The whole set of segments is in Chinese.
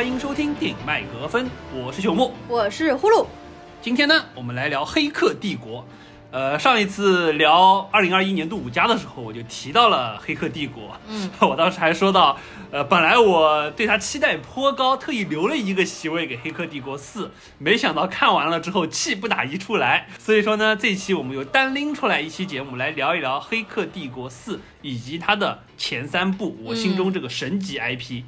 欢迎收听电影麦格芬，我是朽木，我是呼噜。今天呢，我们来聊《黑客帝国》。呃，上一次聊二零二一年度五佳的时候，我就提到了《黑客帝国》。嗯，我当时还说到，呃，本来我对它期待颇高，特意留了一个席位给《黑客帝国四》，没想到看完了之后气不打一处来。所以说呢，这期我们又单拎出来一期节目来聊一聊《黑客帝国四》以及它的前三部，我心中这个神级 IP。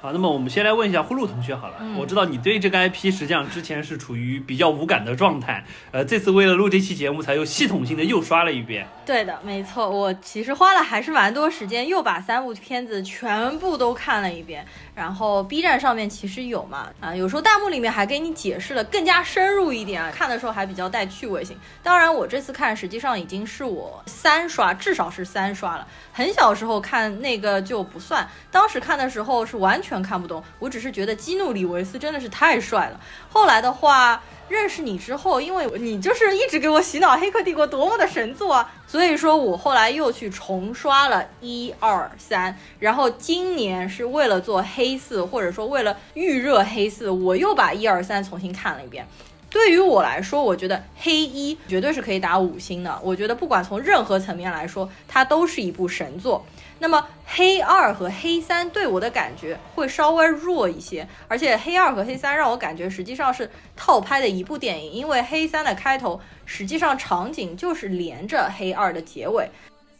好，那么我们先来问一下呼噜同学好了。我知道你对这个 IP 实际上之前是处于比较无感的状态，呃，这次为了录这期节目，才又系统性的又刷了一遍。对的，没错，我其实花了还是蛮多时间，又把三部片子全部都看了一遍。然后 B 站上面其实有嘛，啊，有时候弹幕里面还给你解释了更加深入一点啊，看的时候还比较带趣味性。当然，我这次看实际上已经是我三刷，至少是三刷了。很小时候看那个就不算，当时看的时候是完全看不懂，我只是觉得基努里维斯真的是太帅了。后来的话。认识你之后，因为你就是一直给我洗脑《黑客帝国》多么的神作啊，所以说我后来又去重刷了一二三，然后今年是为了做黑四，或者说为了预热黑四，我又把一二三重新看了一遍。对于我来说，我觉得黑一绝对是可以打五星的。我觉得不管从任何层面来说，它都是一部神作。那么黑二和黑三对我的感觉会稍微弱一些，而且黑二和黑三让我感觉实际上是套拍的一部电影，因为黑三的开头实际上场景就是连着黑二的结尾。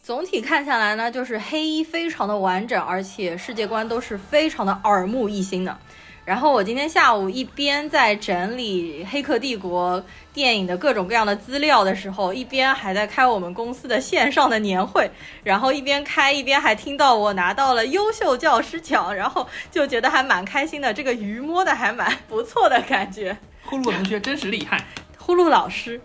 总体看下来呢，就是黑一非常的完整，而且世界观都是非常的耳目一新的。然后我今天下午一边在整理《黑客帝国》电影的各种各样的资料的时候，一边还在开我们公司的线上的年会，然后一边开一边还听到我拿到了优秀教师奖，然后就觉得还蛮开心的，这个鱼摸的还蛮不错的感觉。呼噜同学真是厉害，呼噜老师。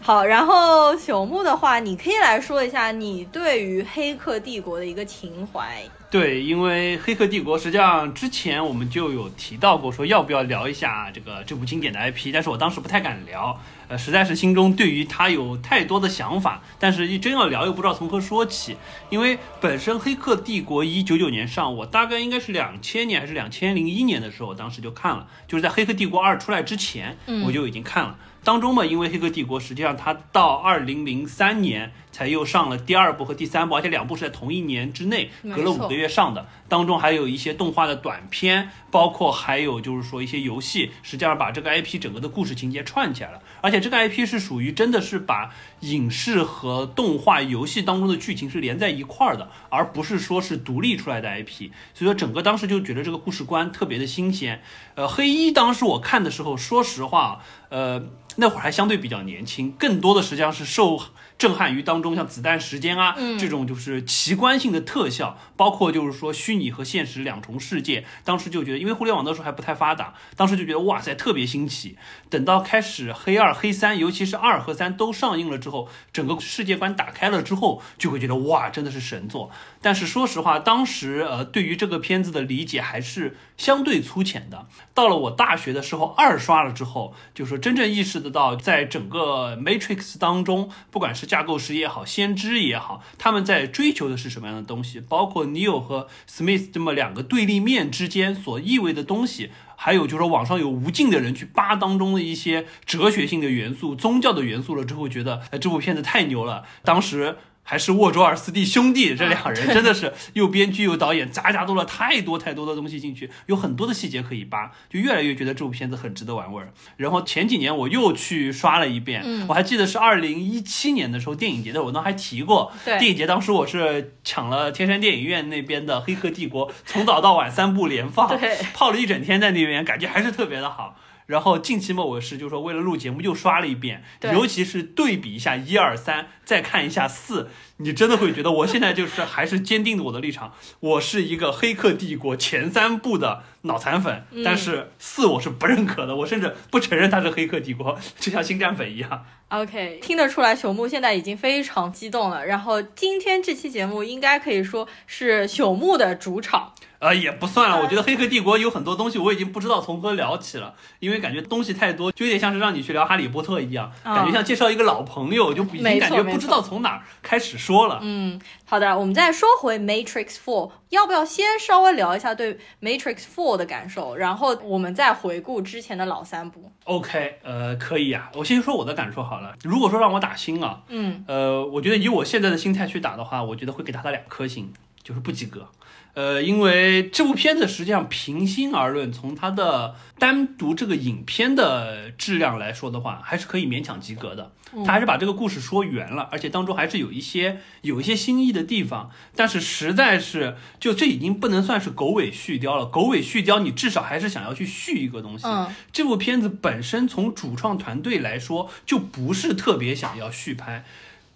好，然后朽木的话，你可以来说一下你对于《黑客帝国》的一个情怀。对，因为《黑客帝国》实际上之前我们就有提到过，说要不要聊一下这个这部经典的 IP，但是我当时不太敢聊，呃，实在是心中对于它有太多的想法，但是一真要聊又不知道从何说起，因为本身《黑客帝国》一九九年上，我大概应该是两千年还是两千零一年的时候，我当时就看了，就是在《黑客帝国二》出来之前，我就已经看了。当中嘛，因为《黑客帝国》实际上它到二零零三年才又上了第二部和第三部，而且两部是在同一年之内，隔了五个月上的。当中还有一些动画的短片，包括还有就是说一些游戏，实际上把这个 IP 整个的故事情节串起来了。而且这个 IP 是属于真的是把影视和动画、游戏当中的剧情是连在一块儿的，而不是说是独立出来的 IP。所以说整个当时就觉得这个故事观特别的新鲜。呃，黑衣当时我看的时候，说实话，呃。那会儿还相对比较年轻，更多的实际上是受震撼于当中，像子弹时间啊这种就是奇观性的特效，包括就是说虚拟和现实两重世界。当时就觉得，因为互联网那时候还不太发达，当时就觉得哇塞，特别新奇。等到开始黑二、黑三，尤其是二和三都上映了之后，整个世界观打开了之后，就会觉得哇，真的是神作。但是说实话，当时呃对于这个片子的理解还是相对粗浅的。到了我大学的时候，二刷了之后，就说真正意识。得到，在整个 Matrix 当中，不管是架构师也好，先知也好，他们在追求的是什么样的东西？包括 Neo 和 Smith 这么两个对立面之间所意味的东西，还有就是说网上有无尽的人去扒当中的一些哲学性的元素、宗教的元素了之后，觉得哎，这部片子太牛了。当时。还是沃卓尔斯蒂兄弟这两人真的是又编剧又导演，杂杂多了太多太多的东西进去，有很多的细节可以扒，就越来越觉得这部片子很值得玩味儿。然后前几年我又去刷了一遍，我还记得是二零一七年的时候电影节的，我当还提过，电影节当时我是抢了天山电影院那边的《黑客帝国》，从早到晚三部连放，泡了一整天在那边，感觉还是特别的好。然后近期嘛，我是就说为了录节目又刷了一遍，尤其是对比一下一二三，再看一下四，你真的会觉得我现在就是还是坚定的我的立场，我是一个《黑客帝国》前三部的脑残粉，但是四我是不认可的，我甚至不承认它是《黑客帝国》，就像星战粉一样。OK，听得出来朽木现在已经非常激动了。然后今天这期节目应该可以说是朽木的主场。呃，也不算了。我觉得《黑客帝国》有很多东西我已经不知道从何聊起了，因为感觉东西太多，就有点像是让你去聊《哈利波特》一样，感觉像介绍一个老朋友，就已经感觉不知道从哪儿开始说。说了。嗯，好的，我们再说回 Matrix Four，要不要先稍微聊一下对 Matrix Four 的感受，然后我们再回顾之前的老三部。OK，呃，可以啊，我先说我的感受好了。如果说让我打星啊，嗯呃，我觉得以我现在的心态去打的话，我觉得会给他的两颗星，就是不及格。呃，因为这部片子实际上平心而论，从它的单独这个影片的质量来说的话，还是可以勉强及格的。他还是把这个故事说圆了，而且当中还是有一些有一些新意的地方。但是实在是，就这已经不能算是狗尾续貂了。狗尾续貂，你至少还是想要去续一个东西。嗯这部片子本身从主创团队来说，就不是特别想要续拍。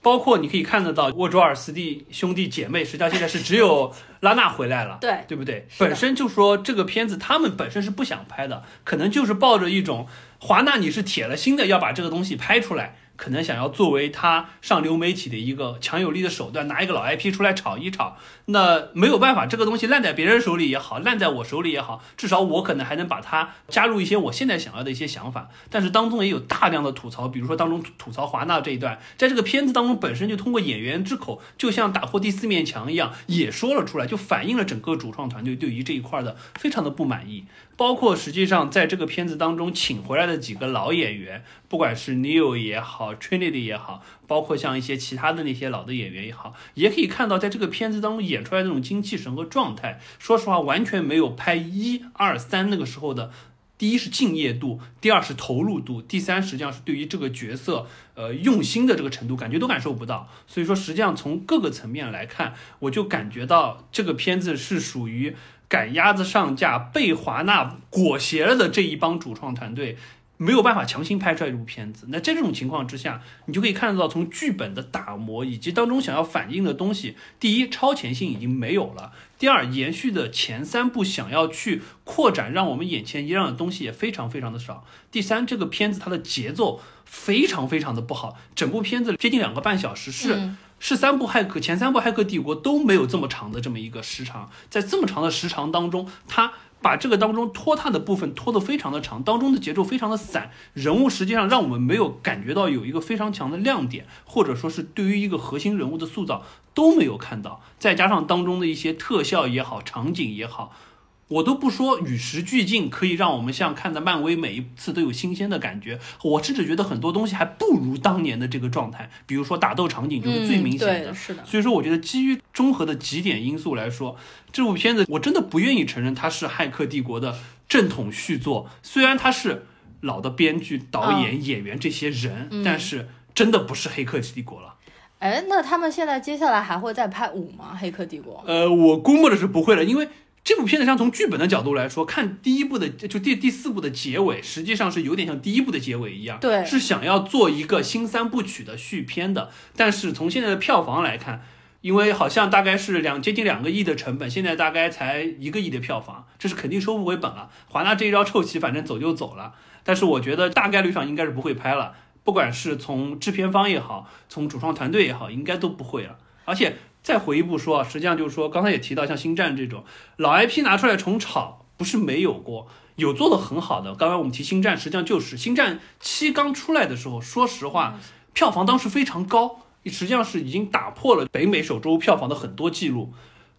包括你可以看得到，沃卓尔斯蒂兄弟姐妹，实际上现在是只有 拉娜回来了，对对不对？本身就说这个片子他们本身是不想拍的，可能就是抱着一种华纳你是铁了心的要把这个东西拍出来，可能想要作为他上流媒体的一个强有力的手段，拿一个老 IP 出来炒一炒。那没有办法，这个东西烂在别人手里也好，烂在我手里也好，至少我可能还能把它加入一些我现在想要的一些想法。但是当中也有大量的吐槽，比如说当中吐吐槽华纳这一段，在这个片子当中本身就通过演员之口，就像打破第四面墙一样，也说了出来，就反映了整个主创团队对于这一块的非常的不满意。包括实际上在这个片子当中请回来的几个老演员，不管是 Neo 也好，Trinity 也好，包括像一些其他的那些老的演员也好，也可以看到在这个片子当中演出来那种精气神和状态，说实话完全没有拍一二三那个时候的。第一是敬业度，第二是投入度，第三实际上是对于这个角色呃用心的这个程度，感觉都感受不到。所以说，实际上从各个层面来看，我就感觉到这个片子是属于赶鸭子上架，被华纳裹挟了的这一帮主创团队。没有办法强行拍出来一部片子，那在这种情况之下，你就可以看得到，从剧本的打磨以及当中想要反映的东西，第一，超前性已经没有了；第二，延续的前三部想要去扩展让我们眼前一亮的东西也非常非常的少；第三，这个片子它的节奏非常非常的不好，整部片子接近两个半小时是。嗯。是三部骇客，前三部骇客帝国都没有这么长的这么一个时长，在这么长的时长当中，它把这个当中拖沓的部分拖得非常的长，当中的节奏非常的散，人物实际上让我们没有感觉到有一个非常强的亮点，或者说是对于一个核心人物的塑造都没有看到，再加上当中的一些特效也好，场景也好。我都不说与时俱进，可以让我们像看的漫威每一次都有新鲜的感觉。我甚至觉得很多东西还不如当年的这个状态，比如说打斗场景就是最明显的。嗯，是的，所以说，我觉得基于综合的几点因素来说，这部片子我真的不愿意承认它是《骇客帝国》的正统续作。虽然它是老的编剧、导演、演员这些人，但是真的不是《黑客帝国》了。哎，那他们现在接下来还会再拍五吗？《黑客帝国》？呃，我估摸着是不会了，因为这部片子上从剧本的角度来说，看第一部的就第第四部的结尾，实际上是有点像第一部的结尾一样，对是想要做一个新三部曲的续篇的。但是从现在的票房来看，因为好像大概是两接近两个亿的成本，现在大概才一个亿的票房，这是肯定收不回本了。华纳这一招臭棋，反正走就走了。但是我觉得大概率上应该是不会拍了，不管是从制片方也好，从主创团队也好，应该都不会了。而且再回一步说啊，实际上就是说，刚才也提到像星战这种老 IP 拿出来重炒，不是没有过，有做的很好的。刚刚我们提星战，实际上就是星战七刚出来的时候，说实话，票房当时非常高，实际上是已经打破了北美首周票房的很多记录。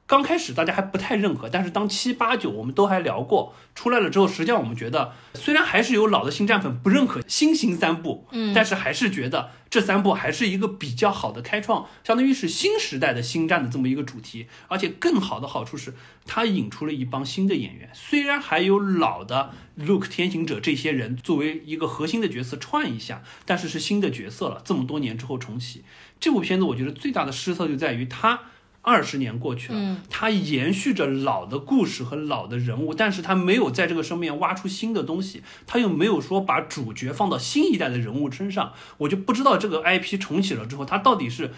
刚开始大家还不太认可，但是当七八九我们都还聊过出来了之后，实际上我们觉得虽然还是有老的星战粉不认可新型三部，嗯但是还是觉得这三部还是一个比较好的开创，相当于是新时代的星战的这么一个主题。而且更好的好处是，它引出了一帮新的演员，虽然还有老的 Luke 天行者这些人作为一个核心的角色串一下，但是是新的角色了。这么多年之后重启这部片子，我觉得最大的失策就在于它。二十年过去了，嗯它延续着老的故事和老的人物，但是它没有在这个上面挖出新的东西，它又没有说把主角放到新一代的人物身上，我就不知道这个 IP 重启了之后，它到底是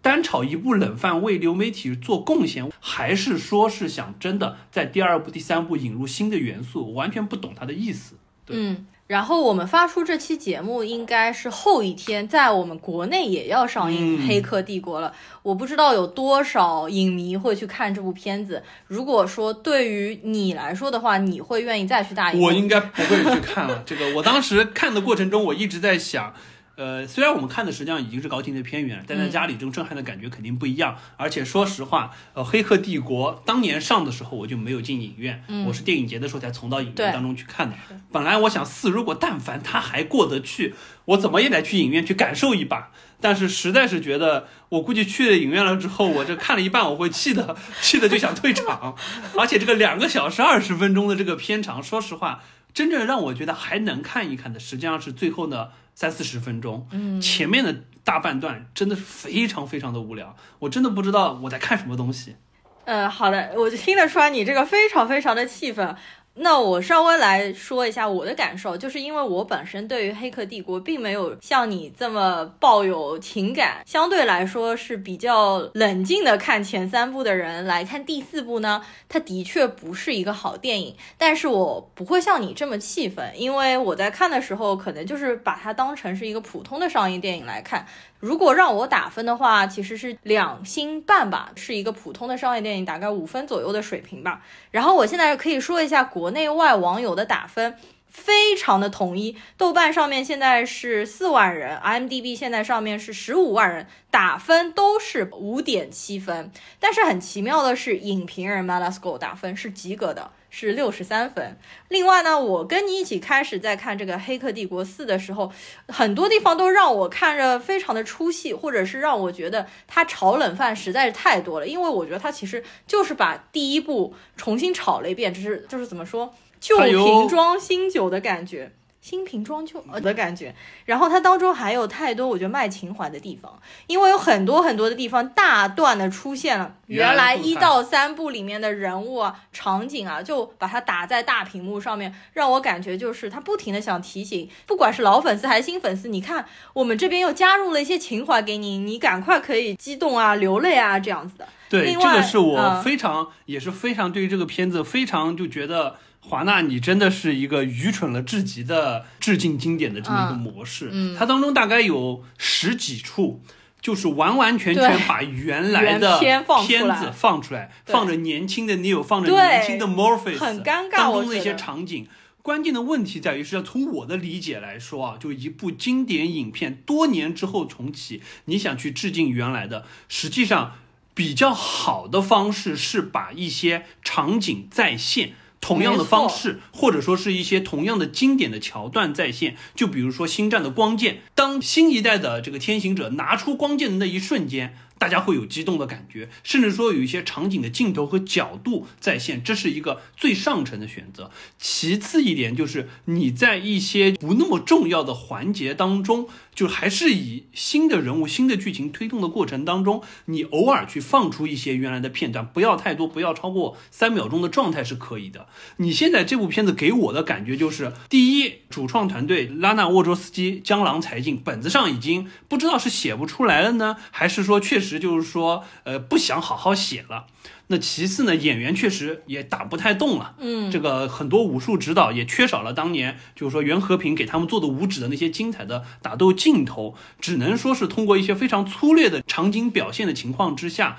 单炒一部冷饭为流媒体做贡献，还是说是想真的在第二部、第三部引入新的元素？我完全不懂它的意思。对嗯，然后我们发出这期节目应该是后一天，在我们国内也要上映嗯《黑客帝国》了。我不知道有多少影迷会去看这部片子。如果说对于你来说的话，你会愿意再去大荧幕？我应该不会去看了。这个我当时看的过程中，我一直在想，呃，虽然我们看的实际上已经是高清的片源，但在家里这种震撼的感觉肯定不一样。而且说实话，呃，《黑客帝国》当年上的时候我就没有进影院，我是电影节的时候才从到影院当中去看的。本来我想四，如果但凡他还过得去，我怎么也得去影院去感受一把。但是实在是觉得，我估计去了影院了之后，我这看了一半，我会气的，气的就想退场。而且这个两个小时二十分钟的这个片长，说实话，真正让我觉得还能看一看的，实际上是最后的三四十分钟。嗯，前面的大半段真的是非常非常的无聊，我真的不知道我在看什么东西。呃，好的，我就听得出来你这个非常非常的气愤。那我稍微来说一下我的感受，就是因为我本身对于《黑客帝国》并没有像你这么抱有情感，相对来说是比较冷静的看前三部的人来看第四部呢，它的确不是一个好电影，但是我不会像你这么气愤，因为我在看的时候可能就是把它当成是一个普通的商业电影来看。如果让我打分的话，其实是两星半吧，是一个普通的商业电影，大概五分左右的水平吧。然后我现在可以说一下国内外网友的打分，非常的统一。豆瓣上面现在是四万人，IMDB 现在上面是十五万人，打分都是五点七分。但是很奇妙的是，影评人 Malasco 打分是及格的。是六十三分。另外呢，我跟你一起开始在看这个《黑客帝国四》的时候，很多地方都让我看着非常的出戏，或者是让我觉得它炒冷饭实在是太多了。因为我觉得它其实就是把第一部重新炒了一遍，只是就是怎么说旧瓶装新酒的感觉。新瓶装旧的感觉，然后它当中还有太多我觉得卖情怀的地方，因为有很多很多的地方大段的出现了原来一到三部里面的人物啊、场景啊，就把它打在大屏幕上面，让我感觉就是他不停的想提醒，不管是老粉丝还是新粉丝，你看我们这边又加入了一些情怀给你，你赶快可以激动啊、流泪啊这样子的。对，这个是我非常也是非常对于这个片子非常就觉得。华纳，你真的是一个愚蠢了至极的致敬经典的这么一个模式。嗯，它当中大概有十几处，就是完完全全把原来的片子放出来，放着年轻的 Neo，放着年轻的 Morpheus，很尴尬。当中的一些场景，关键的问题在于是要从我的理解来说啊，就一部经典影片多年之后重启，你想去致敬原来的，实际上比较好的方式是把一些场景再现。同样的方式，或者说是一些同样的经典的桥段再现，就比如说《星战》的光剑，当新一代的这个天行者拿出光剑的那一瞬间。大家会有激动的感觉，甚至说有一些场景的镜头和角度再现，这是一个最上乘的选择。其次一点就是你在一些不那么重要的环节当中，就还是以新的人物、新的剧情推动的过程当中，你偶尔去放出一些原来的片段，不要太多，不要超过三秒钟的状态是可以的。你现在这部片子给我的感觉就是，第一，主创团队拉纳沃卓斯基江郎才尽，本子上已经不知道是写不出来了呢，还是说确实。就是说，呃，不想好好写了。那其次呢，演员确实也打不太动了。嗯，这个很多武术指导也缺少了当年，就是说袁和平给他们做的武指的那些精彩的打斗镜头，只能说是通过一些非常粗略的场景表现的情况之下。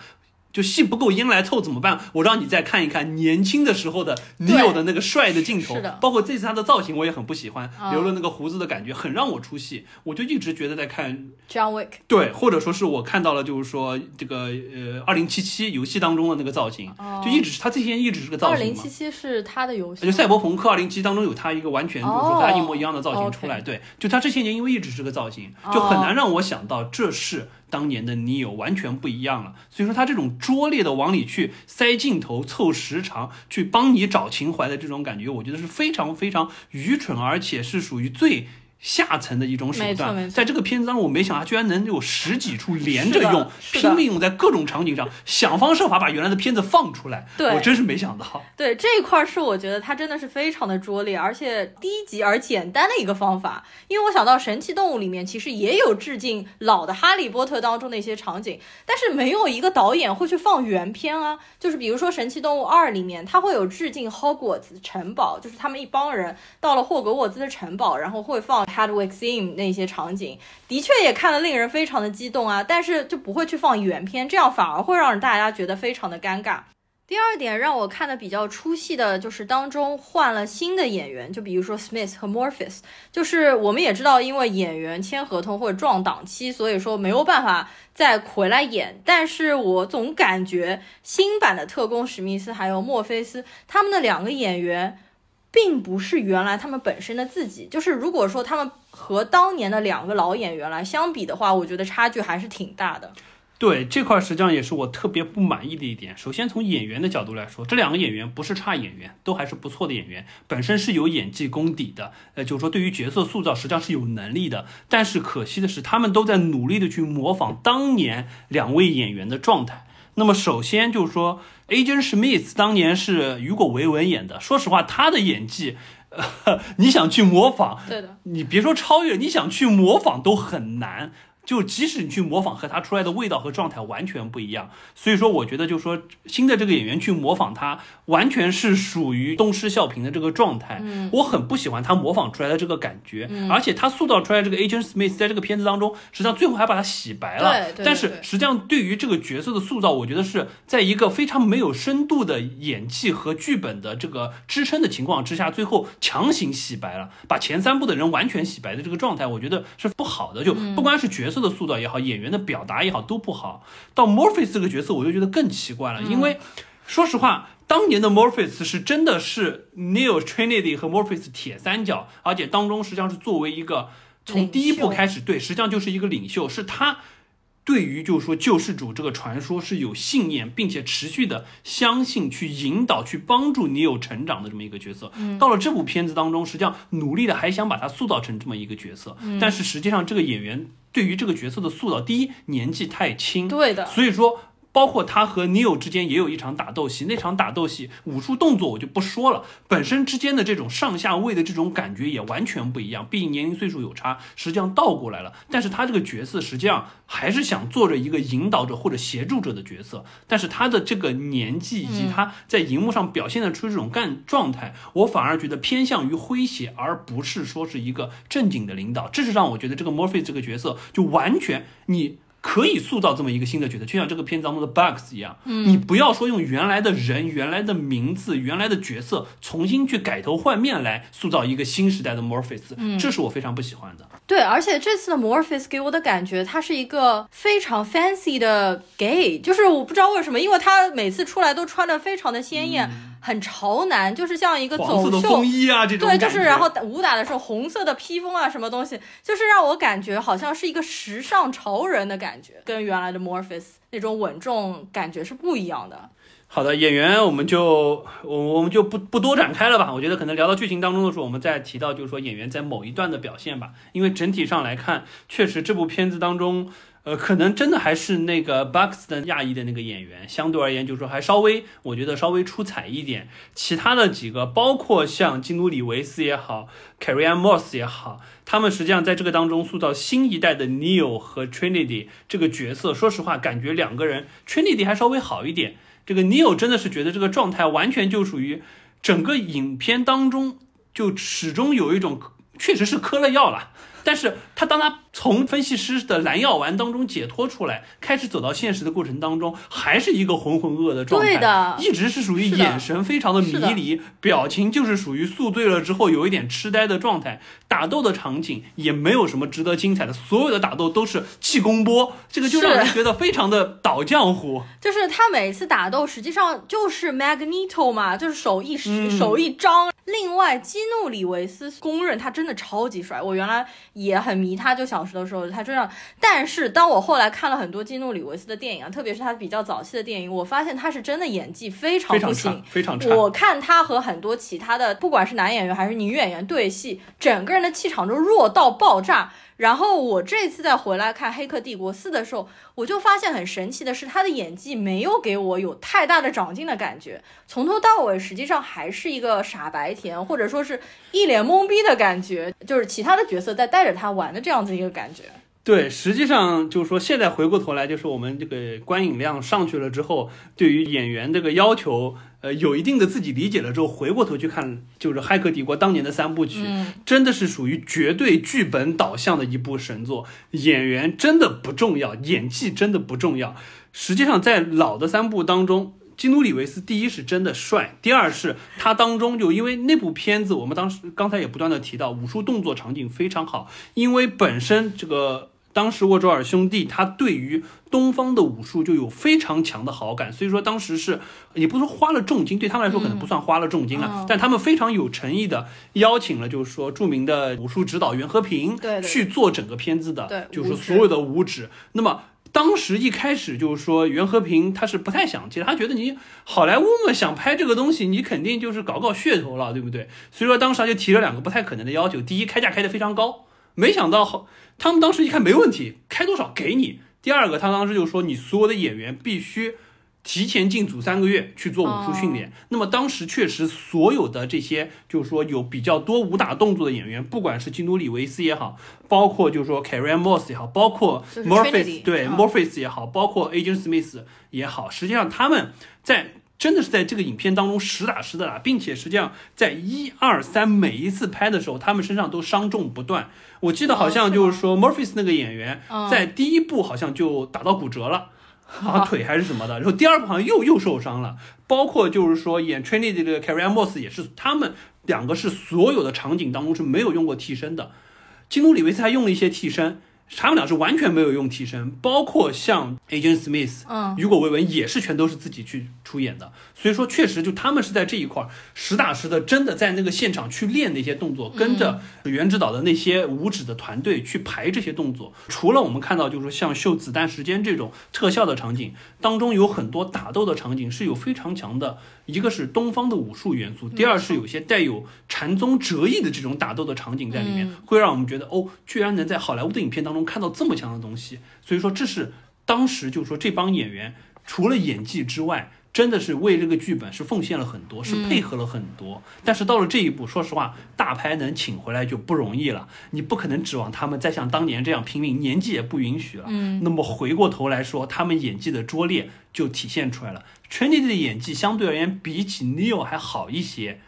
就戏不够烟来凑怎么办？我让你再看一看年轻的时候的女友的那个帅的镜头，包括这次他的造型我也很不喜欢，留了那个胡子的感觉很让我出戏。我就一直觉得在看 John Wick，对，或者说是我看到了，就是说这个呃二零七七游戏当中的那个造型，就一直是他这些一直是个造型。二零七七是他的游戏，就赛博朋克二零七当中有他一个完全就是说和他一模一样的造型出来，对，就他这些年因为一直是个造型，就很难让我想到这是。当年的你有完全不一样了，所以说他这种拙劣的往里去塞镜头、凑时长、去帮你找情怀的这种感觉，我觉得是非常非常愚蠢，而且是属于最。下层的一种手段，在这个片子当中，我没想到居然能有十几处连着用，拼命用在各种场景上，想方设法把原来的片子放出来。我真是没想到。对这一块是我觉得它真的是非常的拙劣，而且低级而简单的一个方法。因为我想到《神奇动物》里面其实也有致敬老的《哈利波特》当中的一些场景，但是没有一个导演会去放原片啊。就是比如说《神奇动物二》里面，它会有致敬霍格沃兹城堡，就是他们一帮人到了霍格沃兹的城堡，然后会放。Hardwick Sim 那些场景的确也看得令人非常的激动啊，但是就不会去放原片，这样反而会让大家觉得非常的尴尬。第二点让我看的比较出戏的就是当中换了新的演员，就比如说 Smith 和 Morpheus，就是我们也知道，因为演员签合同或者撞档期，所以说没有办法再回来演。但是我总感觉新版的特工史密斯还有墨菲斯他们的两个演员，并不是原来他们本身的自己。就是如果说他们和当年的两个老演员来相比的话，我觉得差距还是挺大的。对这块实际上也是我特别不满意的一点。首先从演员的角度来说，这两个演员不是差演员，都还是不错的演员，本身是有演技功底的。呃，就是说对于角色塑造实际上是有能力的。但是可惜的是，他们都在努力的去模仿当年两位演员的状态。那么首先就是说，Agent Smith 当年是雨果·维文演的，说实话，他的演技，呃，你想去模仿，对的，你别说超越，你想去模仿都很难。就即使你去模仿，和他出来的味道和状态完全不一样。所以说，我觉得就说新的这个演员去模仿他，完全是属于东施效颦的这个状态。嗯，我很不喜欢他模仿出来的这个感觉。嗯，而且他塑造出来这个 Agent Smith 在这个片子当中，实际上最后还把他洗白了。对，但是实际上对于这个角色的塑造，我觉得是在一个非常没有深度的演技和剧本的这个支撑的情况之下，最后强行洗白了，把前三部的人完全洗白的这个状态，我觉得是不好的。就不光是角色的塑造也好，演演员的表达也好都不好，到 Morpheus 这个角色我就觉得更奇怪了，因为说实话，当年的 Morpheus 是真的是 Neil Trinity 和 Morpheus 铁三角，而且当中实际上是作为一个从第一部开始，对，实际上就是一个领袖，是他。对于就是说救世主这个传说是有信念，并且持续的相信，去引导、去帮助你有成长的这么一个角色。到了这部片子当中，实际上努力的还想把它塑造成这么一个角色，但是实际上这个演员对于这个角色的塑造，第一年纪太轻，对的，所以说。包括他和 Neil 之间也有一场打斗戏，那场打斗戏武术动作我就不说了，本身之间的这种上下位的这种感觉也完全不一样，毕竟年龄岁数有差，实际上倒过来了。但是他这个角色实际上还是想做着一个引导者或者协助者的角色，但是他的这个年纪以及他在荧幕上表现的出这种干状态，我反而觉得偏向于诙谐，而不是说是一个正经的领导。这是让我觉得这个 Morphy 这个角色就完全你。可以塑造这么一个新的角色，就像这个片子当中的 Bugs 一样。嗯，你不要说用原来的人、原来的名字、原来的角色重新去改头换面来塑造一个新时代的 Morpheus，嗯，这是我非常不喜欢的。对，而且这次的 Morpheus 给我的感觉，他是一个非常 fancy 的 gay，就是我不知道为什么，因为他每次出来都穿的非常的鲜艳。很潮男，就是像一个走秀风衣啊，这种对，就是然后武打的时候红色的披风啊，什么东西，就是让我感觉好像是一个时尚潮人的感觉，跟原来的 Morpheus 那种稳重感觉是不一样的。好的，演员我们就我我们就不不多展开了吧。我觉得可能聊到剧情当中的时候，我们再提到就是说演员在某一段的表现吧。因为整体上来看，确实这部片子当中。呃，可能真的还是那个 Buxton 亚裔的那个演员，相对而言就是说还稍微，我觉得稍微出彩一点。其他的几个，包括像基努里维斯也好，Carrie Ann Moss 也好，他们实际上在这个当中塑造新一代的 Neil 和 Trinity 这个角色，说实话，感觉两个人 Trinity 还稍微好一点。这个 Neil 真的是觉得这个状态完全就属于整个影片当中就始终有一种，确实是嗑了药了。但是他当他从分析师的蓝药丸当中解脱出来，开始走到现实的过程当中，还是一个浑浑噩的状态，对的，一直是属于眼神非常的迷离，表情就是属于宿醉了之后有一点痴呆的状态。打斗的场景也没有什么值得精彩的，所有的打斗都是气功波，这个就让人觉得非常的倒浆糊。就是他每次打斗实际上就是 Magneto 嘛，就是手一手一张。另外，基努里维斯公认他真的超级帅，我原来。也很迷他，就小时的时候他这样。但是当我后来看了很多基努里维斯的电影啊，特别是他比较早期的电影，我发现他是真的演技非常不行，非常差。我看他和很多其他的，不管是男演员还是女演员对戏，整个人的气场都弱到爆炸。然后我这次再回来看《黑客帝国四》的时候，我就发现很神奇的是，他的演技没有给我有太大的长进的感觉，从头到尾实际上还是一个傻白甜，或者说是一脸懵逼的感觉，就是其他的角色在带着他玩的这样子一个感觉。对，实际上就是说，现在回过头来，就是我们这个观影量上去了之后，对于演员这个要求，呃，有一定的自己理解了之后，回过头去看，就是《骇客帝国》当年的三部曲，真的是属于绝对剧本导向的一部神作。演员真的不重要，演技真的不重要。实际上，在老的三部当中。基努里维斯第一是真的帅，第二是他当中就因为那部片子，我们当时刚才也不断的提到武术动作场景非常好，因为本身这个当时沃卓尔兄弟他对于东方的武术就有非常强的好感，所以说当时是也不是说花了重金，对他们来说可能不算花了重金啊，嗯但他们非常有诚意的邀请了就是说著名的武术指导袁和平去做整个片子的，对就是武指所有的武指，那么。当时一开始就是说袁和平他是不太想接，他觉得你好莱坞嘛想拍这个东西，你肯定就是搞搞噱头了，对不对？所以说当时他就提了两个不太可能的要求，第一开价开得非常高，没想到好，他们当时一看没问题，开多少给你。第二个他当时就说你所有的演员必须提前进组三个月去做武术训练。那么当时确实所有的这些就是说有比较多武打动作的演员，不管是基努里维斯也好，包括就是说 Carrie Ann Moss 也好，包括 Morpheus Trinity，对、嗯 Morpheus 也好，包括 Agent Smith 也好，实际上他们在。真的是在这个影片当中实打实的打，并且实际上在一二三每一次拍的时候，他们身上都伤重不断。我记得好像就是说、Morpheus 那个演员嗯在第一部好像就打到骨折了。好像腿还是什么的，然后第二部好像又又受伤了，包括就是说演 Trinity 的这个 Carrie Moss 也是，他们两个是所有的场景当中是没有用过替身的，基努里维斯还用了一些替身，他们俩是完全没有用替身，包括像 Agent Smith，嗯，雨果·维文也是全都是自己去出演的，所以说确实就他们是在这一块儿实打实的，真的在那个现场去练那些动作，跟着原指导的那些舞指的团队去排这些动作。除了我们看到就是说像秀子弹时间这种特效的场景当中，有很多打斗的场景是有非常强的，一个是东方的武术元素，第二是有些带有禅宗哲意的这种打斗的场景在里面，会让我们觉得哦，居然能在好莱坞的影片当中看到这么强的东西。所以说这是当时就是说这帮演员除了演技之外，真的是为这个剧本是奉献了很多，是配合了很多。但是到了这一步，说实话，大牌能请回来就不容易了。你不可能指望他们再像当年这样拼命，年纪也不允许了。嗯，那么回过头来说，他们演技的拙劣就体现出来了。Trinity 的演技相对而言比起 Neo 还好一些。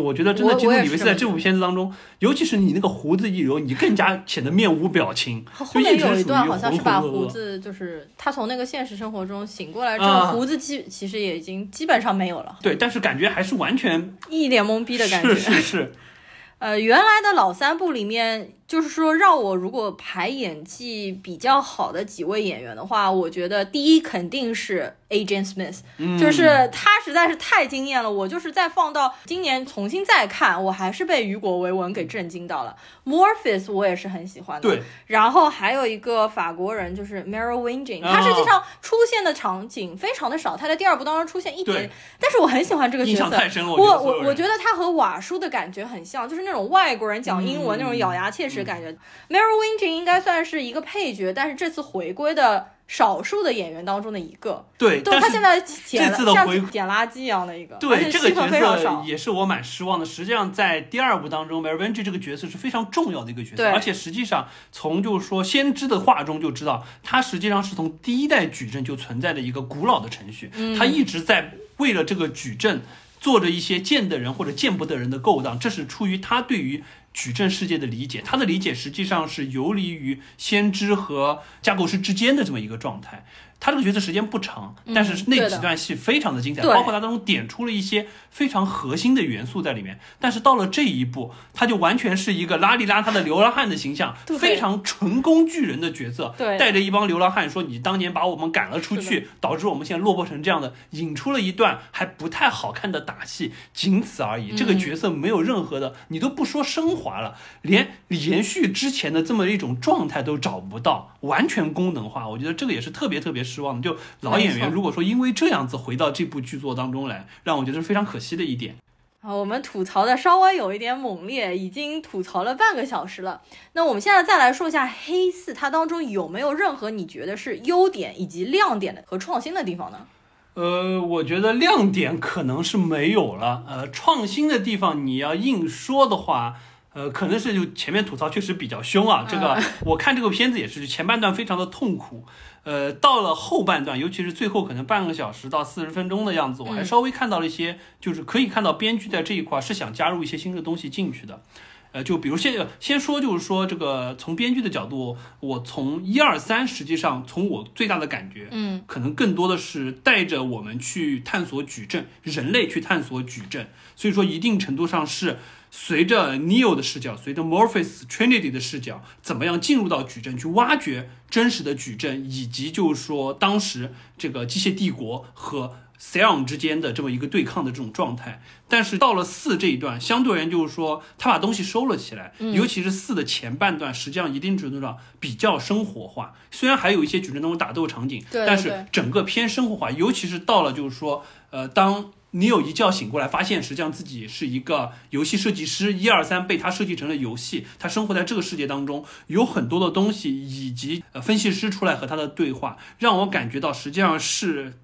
我觉得真的，我基努我也是这么里维斯在这部片子当中，尤其是你那个胡子一留，你更加显得面无表情，后面有一段好像是把胡子，就是他从那个现实生活中醒过来之啊后，胡子基其实也已经基本上没有了，对，但是感觉还是完全一脸懵逼的感觉。是是是，呃，原来的老三部里面，就是说让我如果排演技比较好的几位演员的话，我觉得第一肯定是 Agent Smith，、嗯就是他实在是太惊艳了。我就是再放到今年重新再看，我还是被雨果·维文给震惊到了。Morpheus 我也是很喜欢的，对。然后还有一个法国人就是 Meryl Winging，啊他实际上出现的场景非常的少，他在第二部当中出现一点，但是我很喜欢这个角印色，象太深了。我我我觉得他和瓦叔的感觉很像，就是那种外国人讲英文、嗯那种咬牙切齿的感觉。Meryl Winging 应该算是一个配角，但是这次回归的少数的演员当中的一个。对，对，但他现在捡这次的像回捡垃圾一样的一个，对这个角色。也是我蛮失望的。实际上，在第二部当中，Mary Winty 这个角色是非常重要的一个角色，对而且实际上从就是说先知的话中就知道，他实际上是从第一代矩阵就存在的一个古老的程序，嗯他一直在为了这个矩阵做着一些见得人或者见不得人的勾当，这是出于他对于。矩阵世界的理解，他的理解实际上是游离于先知和架构师之间的这么一个状态。他这个角色时间不长，但是那几段戏非常的精彩，对包括他当中点出了一些非常核心的元素在里面。但是到了这一步，他就完全是一个邋里邋遢的流浪汉的形象，非常纯工具人的角色，对带着一帮流浪汉说：“你当年把我们赶了出去，导致我们现在落魄成这样的。”引出了一段还不太好看的打戏，仅此而已。这个角色没有任何的，你都不说升华了，连延续之前的这么一种状态都找不到，完全功能化。我觉得这个也是特别特别失望的。就老演员如果说因为这样子回到这部剧作当中来，让我觉得是非常可惜的一点。啊，我们吐槽的稍微有一点猛烈，已经吐槽了半个小时了。那我们现在再来说一下黑四，它当中有没有任何你觉得是优点以及亮点的和创新的地方呢？呃，我觉得亮点可能是没有了。呃，创新的地方你要硬说的话，呃，可能是就前面吐槽确实比较凶啊。这个 我看这个片子也是前半段非常的痛苦，呃，到了后半段，尤其是最后可能半个小时到四十分钟的样子，我还稍微看到了一些，就是可以看到编剧在这一块是想加入一些新的东西进去的。呃，就比如先先说，就是说这个从编剧的角度，我从一二三，实际上从我最大的感觉，嗯，可能更多的是带着我们去探索矩阵，人类去探索矩阵，所以说一定程度上是随着 Neo 的视角，随着 Morpheus Trinity 的视角，怎么样进入到矩阵去挖掘真实的矩阵，以及就是说当时这个机械帝国和 s e r m 之间的这么一个对抗的这种状态，但是到了四这一段，相对而言就是说，他把东西收了起来，尤其是四的前半段，实际上一定程度上比较生活化。虽然还有一些矩阵当中打斗场景，对。但是整个偏生活化，尤其是到了就是说，呃，当你有一觉醒过来，发现实际上自己是一个游戏设计师，一二三被他设计成了游戏，他生活在这个世界当中，有很多的东西，以及呃分析师出来和他的对话，让我感觉到实际上是。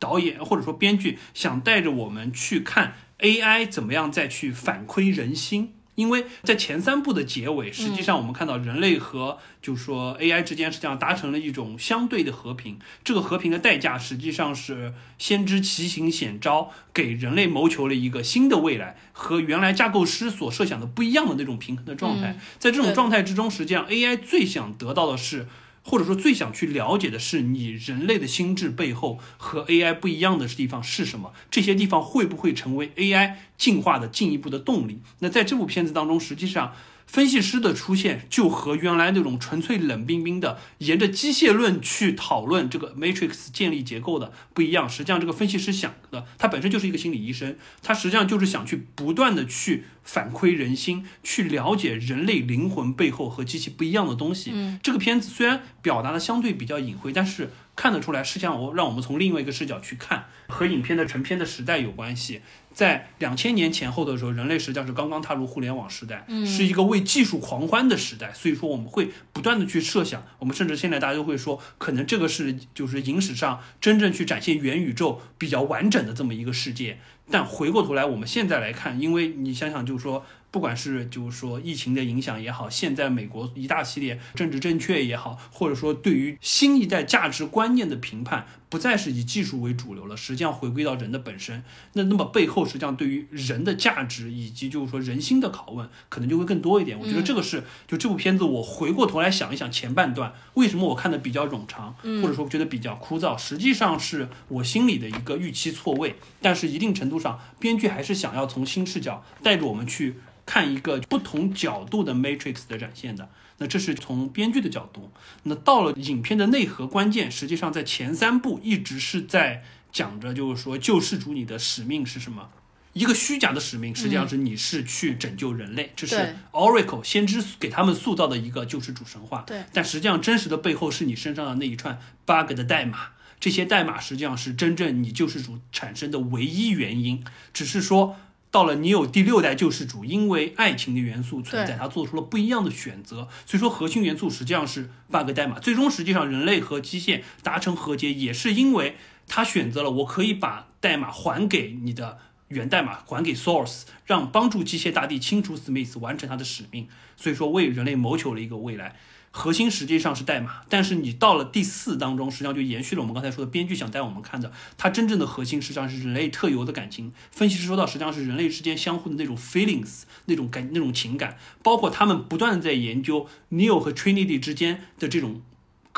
导演或者说编剧想带着我们去看 AI 怎么样再去反馈人心，因为在前三部的结尾，实际上我们看到人类和就是说 AI 之间实际上达成了一种相对的和平。这个和平的代价实际上是先知奇行险招，给人类谋求了一个新的未来，和原来架构师所设想的不一样的那种平衡的状态。在这种状态之中，实际上 AI 最想得到的是。或者说最想去了解的是你人类的心智背后和 AI 不一样的地方是什么？这些地方会不会成为 AI 进化的进一步的动力？那在这部片子当中，实际上。分析师的出现就和原来那种纯粹冷冰冰的沿着机械论去讨论这个 Matrix 建立结构的不一样。实际上，这个分析师想的，他本身就是一个心理医生，他实际上就是想去不断的去反馈人心，去了解人类灵魂背后和机器不一样的东西。嗯，这个片子虽然表达的相对比较隐晦，但是看得出来，实际上我让我们从另外一个视角去看，和影片的成片的时代有关系。在两千年前后的时候，人类实际上是刚刚踏入互联网时代，嗯是一个为技术狂欢的时代。所以说，我们会不断的去设想，我们甚至现在大家都会说，可能这个是就是影史上真正去展现元宇宙比较完整的这么一个世界。但回过头来，我们现在来看，因为你想想，就是说，不管是就是说疫情的影响也好，现在美国一大系列政治正确也好，或者说对于新一代价值观念的评判，不再是以技术为主流了，实际上回归到人的本身。那那么背后实际上对于人的价值以及就是说人心的拷问，可能就会更多一点。我觉得这个是就这部片子，我回过头来想一想前半段为什么我看的比较冗长，或者说觉得比较枯燥，实际上是我心里的一个预期错位。但是一定程度上，编剧还是想要从新视角带着我们去看一个不同角度的 Matrix 的展现的。那这是从编剧的角度。那到了影片的内核关键，实际上在前三部一直是在讲着，就是说救世主你的使命是什么？一个虚假的使命，实际上是你是去拯救人类，这是 Oracle 先知给他们塑造的一个救世主神话。对，但实际上真实的背后是你身上的那一串 bug 的代码，这些代码实际上是真正你救世主产生的唯一原因，只是说。到了你有第六代救世主，因为爱情的元素存在，他做出了不一样的选择。所以说，核心元素实际上是 bug 代码。最终，实际上人类和机械达成和解，也是因为他选择了我可以把代码还给你的源代码，还给 source，让帮助机械大帝清除 Smith，完成他的使命。所以说，为人类谋求了一个未来。核心实际上是代码，但是你到了第四当中，实际上就延续了我们刚才说的编剧想带我们看的，它真正的核心实际上是人类特有的感情。分析师说到，实际上是人类之间相互的那种 feelings，那种感那种情感，包括他们不断的在研究 Neo 和 Trinity 之间的这种。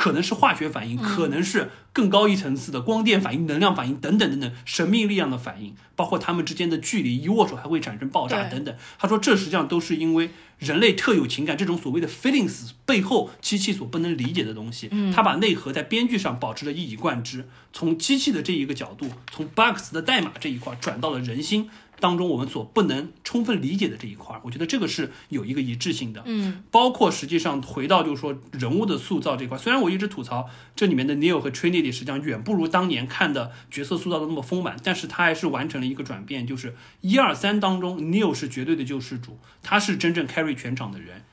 可能是化学反应，可能是更高一层次的光电反应、能量反应等等等等神秘力量的反应，包括它们之间的距离，一握手还会产生爆炸等等。他说，这实际上都是因为人类特有情感这种所谓的 feelings 背后机器所不能理解的东西。他把内核在编剧上保持了一以贯之，从机器的这一个角度，从 bugs 的代码这一块转到了人心当中我们所不能充分理解的这一块。我觉得这个是有一个一致性的。嗯，包括实际上回到就是说人物的塑造这块，虽然我一直吐槽这里面的 Neo 和 Trinity 实际上远不如当年看的角色塑造的那么丰满，但是他还是完成了一个转变，就是一二三当中 Neo 是绝对的救世主，他是真正 carry 全场的人。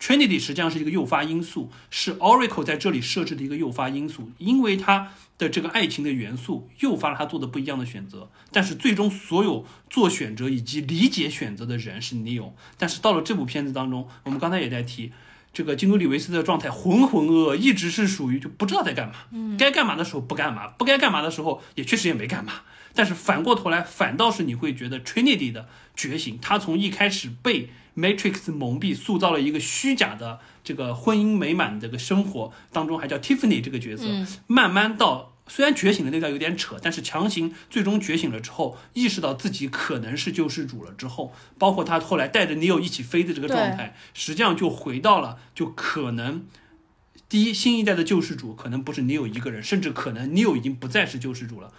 Trinity 实际上是一个诱发因素，是 Oracle 在这里设置的一个诱发因素，因为它的这个爱情的元素诱发了他做的不一样的选择。但是最终所有做选择以及理解选择的人是 Neo。但是到了这部片子当中，我们刚才也在提，这个基努里维斯的状态浑浑噩噩，一直是属于就不知道在干嘛，该干嘛的时候不干嘛，不该干嘛的时候也确实也没干嘛。但是反过头来，反倒是你会觉得 Trinity 的觉醒，他从一开始被 Matrix 蒙蔽，塑造了一个虚假的这个婚姻美满的这个生活当中，还叫 Tiffany 这个角色，慢慢到。虽然觉醒的那段有点扯，但是强行最终觉醒了之后，意识到自己可能是救世主了之后，包括他后来带着 Neo 一起飞的这个状态，实际上就回到了就可能。第一，新一代的救世主可能不是你有一个人，甚至可能你有已经不再是救世主了。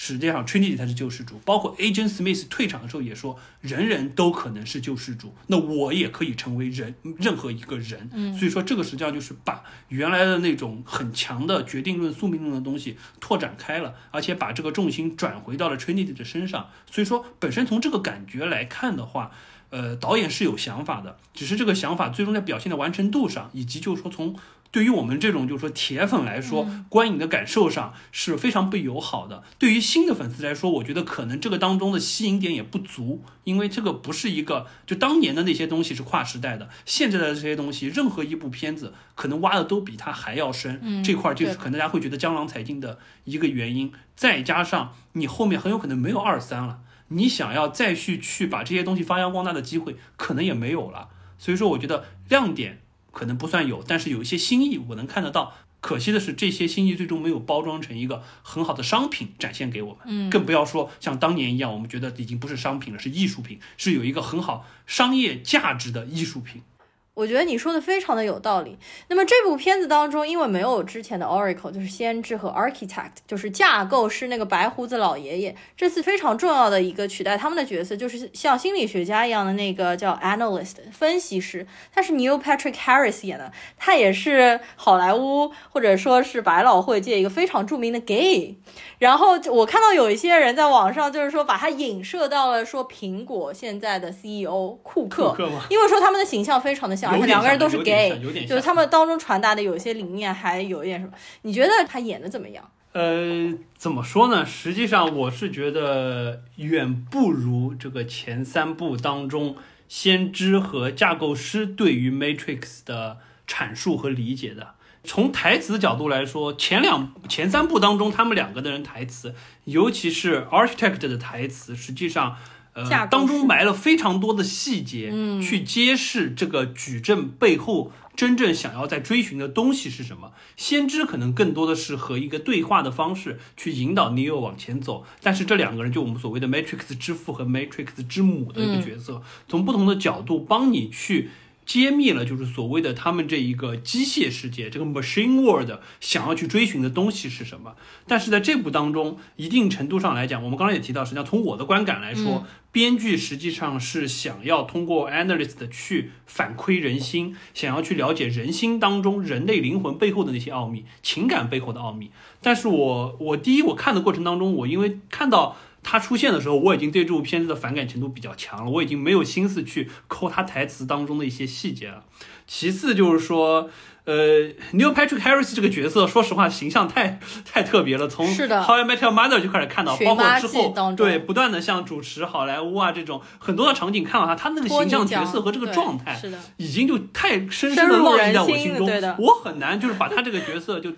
实际上，Trinity 才是救世主。包括 Agent Smith 退场的时候也说，人人都可能是救世主。那我也可以成为人，任何一个人。嗯，所以说这个实际上就是把原来的那种很强的决定论、宿命论的东西拓展开了，而且把这个重心转回到了 Trinity 的身上。所以说，本身从这个感觉来看的话，呃，导演是有想法的，只是这个想法最终在表现的完成度上，以及就是说从。对于我们这种就是说铁粉来说，观影的感受上是非常不友好的。对于新的粉丝来说，我觉得可能这个当中的吸引点也不足，因为这个不是一个就当年的那些东西是跨时代的，现在的这些东西，任何一部片子可能挖的都比它还要深。这块就是可能大家会觉得江郎才尽的一个原因。再加上你后面很有可能没有二三了，你想要再去去把这些东西发扬光大的机会可能也没有了。所以说，我觉得亮点。可能不算有，但是有一些新意我能看得到。可惜的是，这些新意最终没有包装成一个很好的商品展现给我们。嗯，更不要说像当年一样，我们觉得已经不是商品了，是艺术品，是有一个很好商业价值的艺术品。我觉得你说的非常的有道理。那么这部片子当中，因为没有之前的 Oracle，就是先知和 Architect，就是架构师那个白胡子老爷爷，这次非常重要的一个取代他们的角色，就是像心理学家一样的那个叫 Analyst 分析师，他是 Neil Patrick Harris 演的，他也是好莱坞或者说是百老汇界一个非常著名的 Gay。然后我看到有一些人在网上就是说把他影射到了说苹果现在的 CEO 库克，因为说他们的形象非常的像，而且两个人都是 gay，就是他们当中传达的有一些理念还有一点什么？你觉得他演的怎么样？呃，怎么说呢？实际上我是觉得远不如这个前三部当中先知和架构师对于 Matrix 的阐述和理解的。从台词角度来说，前两前三部当中，他们两个的人台词，尤其是 Architect 的台词，实际上，呃，当中埋了非常多的细节，嗯，去揭示这个矩阵背后真正想要在追寻的东西是什么。先知可能更多的是和一个对话的方式去引导 Neo 往前走，但是这两个人就我们所谓的 Matrix 之父和 Matrix 之母的一个角色，从不同的角度帮你去。揭秘了，就是所谓的他们这一个机械世界，这个 machine world 想要去追寻的东西是什么？但是在这部当中，一定程度上来讲，我们刚才也提到，实际上从我的观感来说，编剧实际上是想要通过 analyst 去反馈人心，想要去了解人心当中人类灵魂背后的那些奥秘，情感背后的奥秘。但是我我第一我看的过程当中，我因为看到。他出现的时候，我已经对这部片子的反感程度比较强了，我已经没有心思去抠他台词当中的一些细节了。其次就是说，呃，Neil Patrick Harris 这个角色，说实话形象太太特别了。从 How I Met Your Mother 就开始看到，包括之后对不断的像主持好莱坞啊这种很多的场景看到他，他那个形象角色和这个状态，已经就太深深的烙印在我心中，我很难就是把他这个角色就。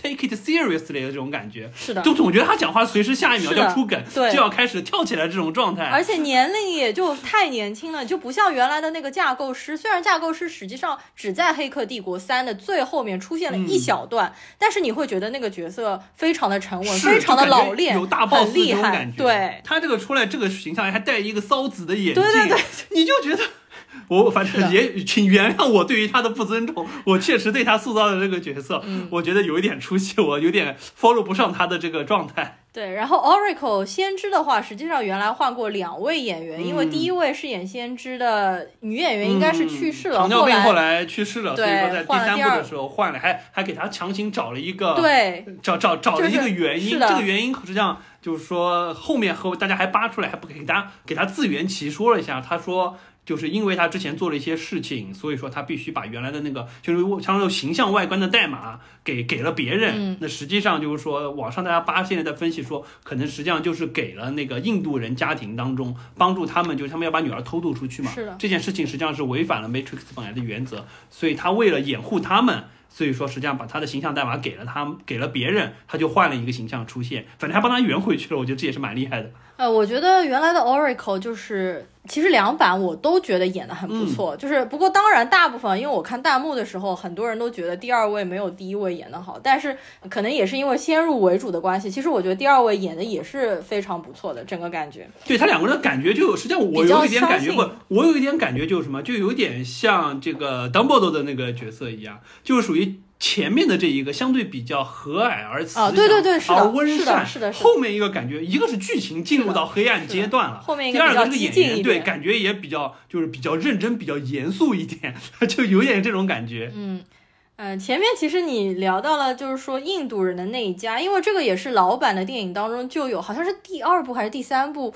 Take it seriously 的这种感觉，是的，就总觉得他讲话随时下一秒就要出梗，对就要开始跳起来这种状态。而且年龄也就太年轻了，就不像原来的那个架构师。虽然架构师实际上只在《黑客帝国三》的最后面出现了一小段，但是你会觉得那个角色非常的沉稳，非常的老练，有大 boss 厉害。感觉。对，他这个出来这个形象还带一个骚子的眼镜，对对对，你就觉得。我反正也请原谅我对于他的不尊重，我确实对他塑造的这个角色，我觉得有一点出戏，我有点 follow 不上他的这个状态。对，然后 Oracle 先知的话，实际上原来换过两位演员，因为第一位饰演先知的女演员应该是去世了，糖尿病后来去世了，所以说在第三部的时候换了，还还给他强行找了一个，对，找找找了一个原因，这个原因实际上就是说后面和大家还扒出来，还不给他给他自圆其说了一下，他说。就是因为他之前做了一些事情，所以说他必须把原来的那个就是相当于形象外观的代码给给了别人。那实际上就是说，网上大家扒现在在分析说，可能实际上就是给了那个印度人家庭当中帮助他们，就是他们要把女儿偷渡出去嘛。是的。这件事情实际上是违反了 Matrix 本来的原则，所以他为了掩护他们，所以说实际上把他的形象代码给了他，给了别人，他就换了一个形象出现，反正还帮他圆回去了。我觉得这也是蛮厉害的。呃，我觉得原来的 Oracle 就是，其实两版我都觉得演的很不错，就是不过当然大部分因为我看弹幕的时候，很多人都觉得第二位没有第一位演的好，但是可能也是因为先入为主的关系，其实我觉得第二位演的也是非常不错的，整个感觉。对他两个人的感觉就有，实际上我有一点感觉不，我有一点感觉就是什么，就有点像这个 Dumbledore 的那个角色一样，就是属于。前面的这一个相对比较和蔼而慈祥，啊对对对是的而温是的善，是的是的后面一个感觉，一个是剧情进入到黑暗阶段了，后面一个第二个这个演员对感觉也比较就是比较认真、比较严肃一点，就有点这种感觉。嗯，呃，前面其实你聊到了，就是说印度人的那一家，因为这个也是老版的电影当中就有，好像是第二部还是第三部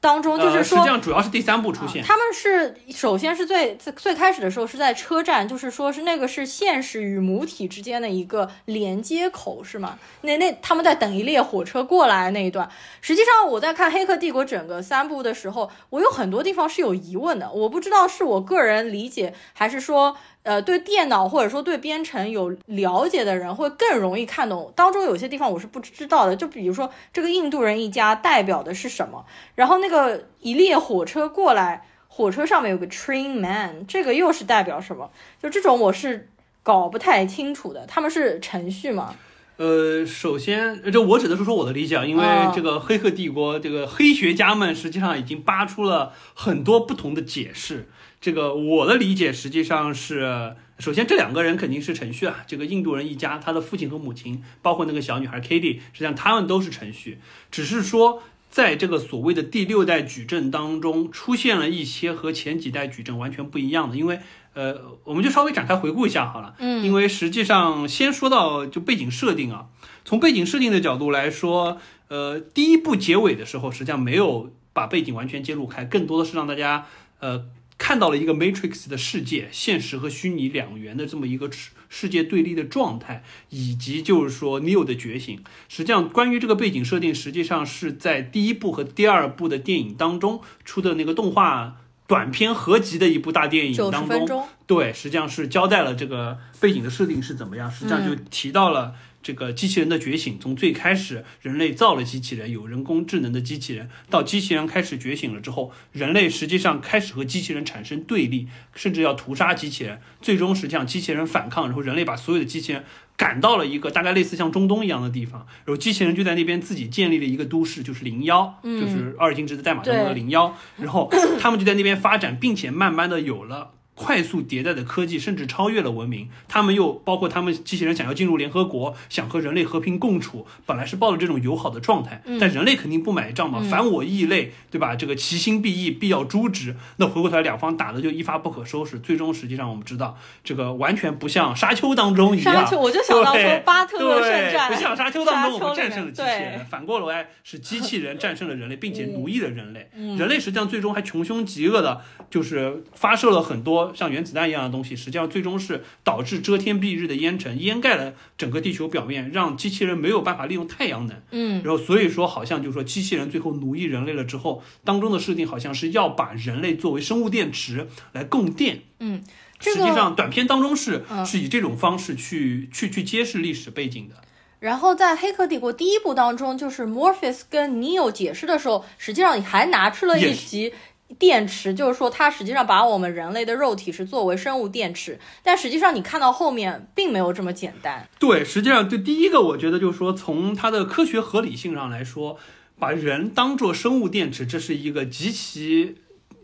当中，就是呃、说。实际上主要是第三部出现，啊他们是首先是最最最开始的时候是在车站，就是说是那个是现实与母体之间的一个连接口，是吗？那那他们在等一列火车过来那一段，实际上我在看《黑客帝国》整个三部的时候，我有很多地方是有疑问的，我不知道是我个人理解，还是说呃对电脑或者说对编程有了解的人会更容易看懂。当中有些地方我是不知道的，就比如说这个印度人一家代表的是什么，然后那个一列火车过来。火车上面有个 train man，这个又是代表什么？就这种我是搞不太清楚的。他们是程序吗？呃，首先，这我只能说说我的理解，因为哦这个《黑客帝国》这个黑学家们实际上已经扒出了很多不同的解释。这个我的理解实际上是，首先这两个人肯定是程序啊，这个印度人一家，他的父亲和母亲，包括那个小女孩 Kitty，实际上他们都是程序，只是说。在这个所谓的第六代矩阵当中，出现了一些和前几代矩阵完全不一样的，因为呃，我们就稍微展开回顾一下好了。嗯，因为实际上先说到就背景设定啊，从背景设定的角度来说，呃，第一部结尾的时候，实际上没有把背景完全揭露开，更多的是让大家呃看到了一个 Matrix 的世界，现实和虚拟两元的这么一个世世界对立的状态，以及就是说 Neo 的觉醒。实际上，关于这个背景设定，实际上是在第一部和第二部的电影当中出的那个动画短片合集的一部大电影当中，对，实际上是交代了这个背景的设定是怎么样，实际上就提到了这个机器人的觉醒。从最开始人类造了机器人，有人工智能的机器人，到机器人开始觉醒了之后，人类实际上开始和机器人产生对立，甚至要屠杀机器人。最终实际上机器人反抗，然后人类把所有的机器人赶到了一个大概类似像中东一样的地方，然后机器人就在那边自己建立了一个都市，就是零幺，嗯就是二进制的代码当中的对零幺，然后他们就在那边发展，并且慢慢的有了。快速迭代的科技，甚至超越了文明。他们又包括他们机器人想要进入联合国，想和人类和平共处，本来是抱着这种友好的状态，但人类肯定不买账嘛，反我异类，对吧？这个其心必异，必要诛之。那回过头来，两方打的就一发不可收拾。最终实际上我们知道，这个完全不像沙丘当中一样。沙丘，我就想到说对巴特勒圣对，战，不像沙丘当中我们战胜了机器人，反过来是机器人 战胜了人类，并且奴役了人类。嗯人类实际上最终还穷凶极恶的，就是发射了很多像原子弹一样的东西，实际上最终是导致遮天蔽日的烟尘掩盖了整个地球表面，让机器人没有办法利用太阳能。嗯，然后所以说好像就是说机器人最后奴役人类了之后，当中的设定好像是要把人类作为生物电池来供电。嗯，这个实际上短片当中是、嗯是以这种方式去去去揭示历史背景的。然后在《黑客帝国》第一部当中，就是 Morpheus 跟 Neo 解释的时候，实际上还拿出了一集电池，就是说它实际上把我们人类的肉体是作为生物电池，但实际上你看到后面并没有这么简单。对，实际上对第一个，我觉得就是说，从它的科学合理性上来说，把人当做生物电池，这是一个极其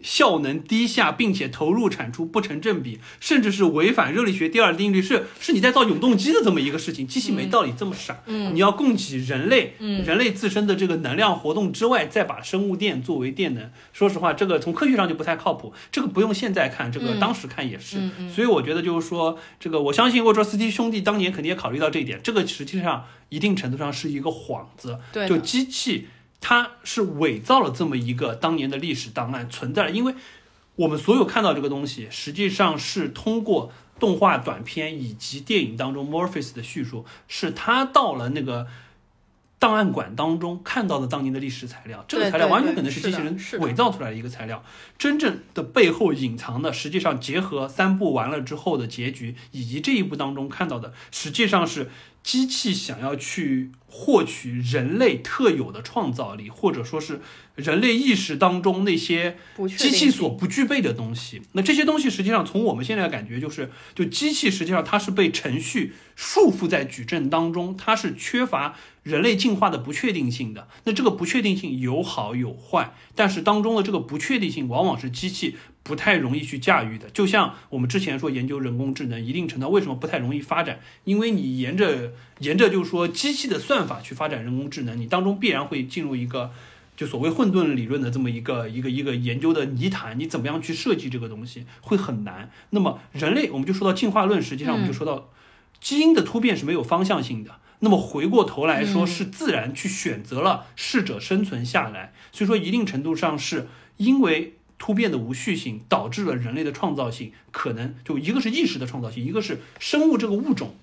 效能低下，并且投入产出不成正比，甚至是违反热力学第二定律，是是你在造永动机的这么一个事情。机器没道理这么傻，嗯你要供给人类，嗯人类自身的这个能量活动之外，再把生物电作为电能。说实话，这个从科学上就不太靠谱。这个不用现在看，这个嗯当时看也是。所以我觉得就是说，这个我相信沃卓斯基兄弟当年肯定也考虑到这一点。这个实际上一定程度上是一个幌子，就对就，机器他是伪造了这么一个当年的历史档案存在了，因为我们所有看到这个东西，实际上是通过动画短片以及电影当中 Morpheus 的叙述，是他到了那个。档案馆当中看到的当年的历史材料，这个材料完全可能是是机器人伪造出来的一个材料。真正的背后隐藏的，实际上结合三部完了之后的结局，以及这一部当中看到的，实际上是机器想要去获取人类特有的创造力，或者说是人类意识当中那些机器所不具备的东西。那这些东西实际上从我们现在的感觉就是，就机器实际上它是被程序束缚在矩阵当中，它是缺乏人类进化的不确定性的。那这个不确定性有好有坏，但是当中的这个不确定性往往是机器不太容易去驾驭的。就像我们之前说研究人工智能，一定程度为什么不太容易发展？因为你沿着沿着就是说机器的算法去发展人工智能，你当中必然会进入一个。就所谓混沌理论的这么一个一个一个研究的泥潭，你怎么样去设计这个东西会很难。那么人类，我们就说到进化论，实际上我们就说到基因的突变是没有方向性的。那么回过头来说，是自然去选择了适者生存下来。所以说，一定程度上是因为突变的无序性，导致了人类的创造性可能就一个是意识的创造性，一个是生物这个物种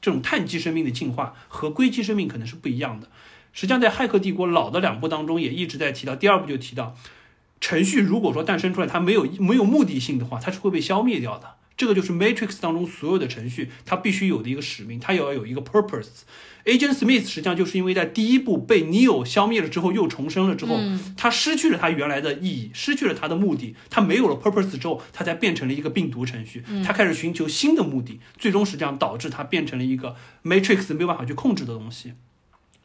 这种碳基生命的进化和硅基生命可能是不一样的。实际上，在《骇客帝国》老的两部当中也一直在提到，第二部就提到，程序如果说诞生出来，它没有没有目的性的话，它是会被消灭掉的。这个就是 Matrix 当中所有的程序，它必须有的一个使命，它也要有一个 purpose。Agent Smith 实际上就是因为在第一部被 Neo 消灭了之后，又重生了之后，他失去了他原来的意义，失去了他的目的，他没有了 purpose 之后，他才变成了一个病毒程序，他开始寻求新的目的，最终实际上导致他变成了一个 Matrix 没有办法去控制的东西。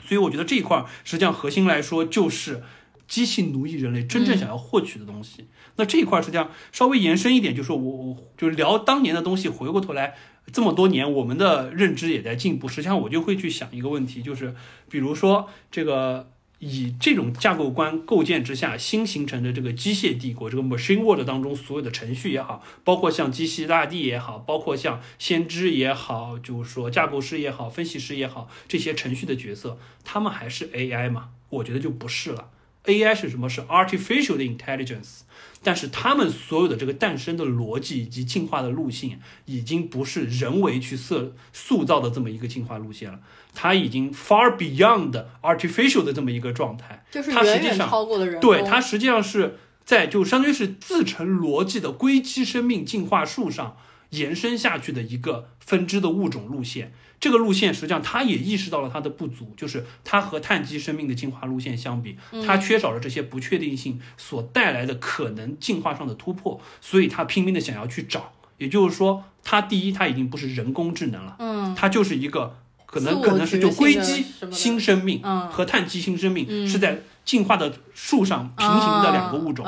所以我觉得这一块儿实际上核心来说就是机器奴役人类真正想要获取的东西。那这一块儿实际上稍微延伸一点，就是我我就是聊当年的东西，回过头来这么多年，我们的认知也在进步。实际上我就会去想一个问题，就是比如说这个。以这种架构观构建之下，新形成的这个机械帝国，这个 Machine World 当中所有的程序也好，包括像机器大帝也好，包括像先知也好，就是说架构师也好，分析师也好，这些程序的角色，他们还是 AI 吗？我觉得就不是了。AI 是什么？是 artificial 的 intelligence，但是他们所有的这个诞生的逻辑以及进化的路线，已经不是人为去设塑造的这么一个进化路线了，它已经 far beyond artificial 的这么一个状态。就是它实远远际上超过了人工。对，它实际上是在就相当于是自成逻辑的硅基生命进化树上延伸下去的一个分支的物种路线。这个路线实际上他也意识到了它的不足，就是它和碳基生命的进化路线相比，它缺少了这些不确定性所带来的可能进化上的突破，所以它拼命的想要去找。也就是说，它第一，它已经不是人工智能了，嗯，它就是一个可能可能是就硅基新生命嗯和碳基新生命嗯是在进化的树上平行的两个物种，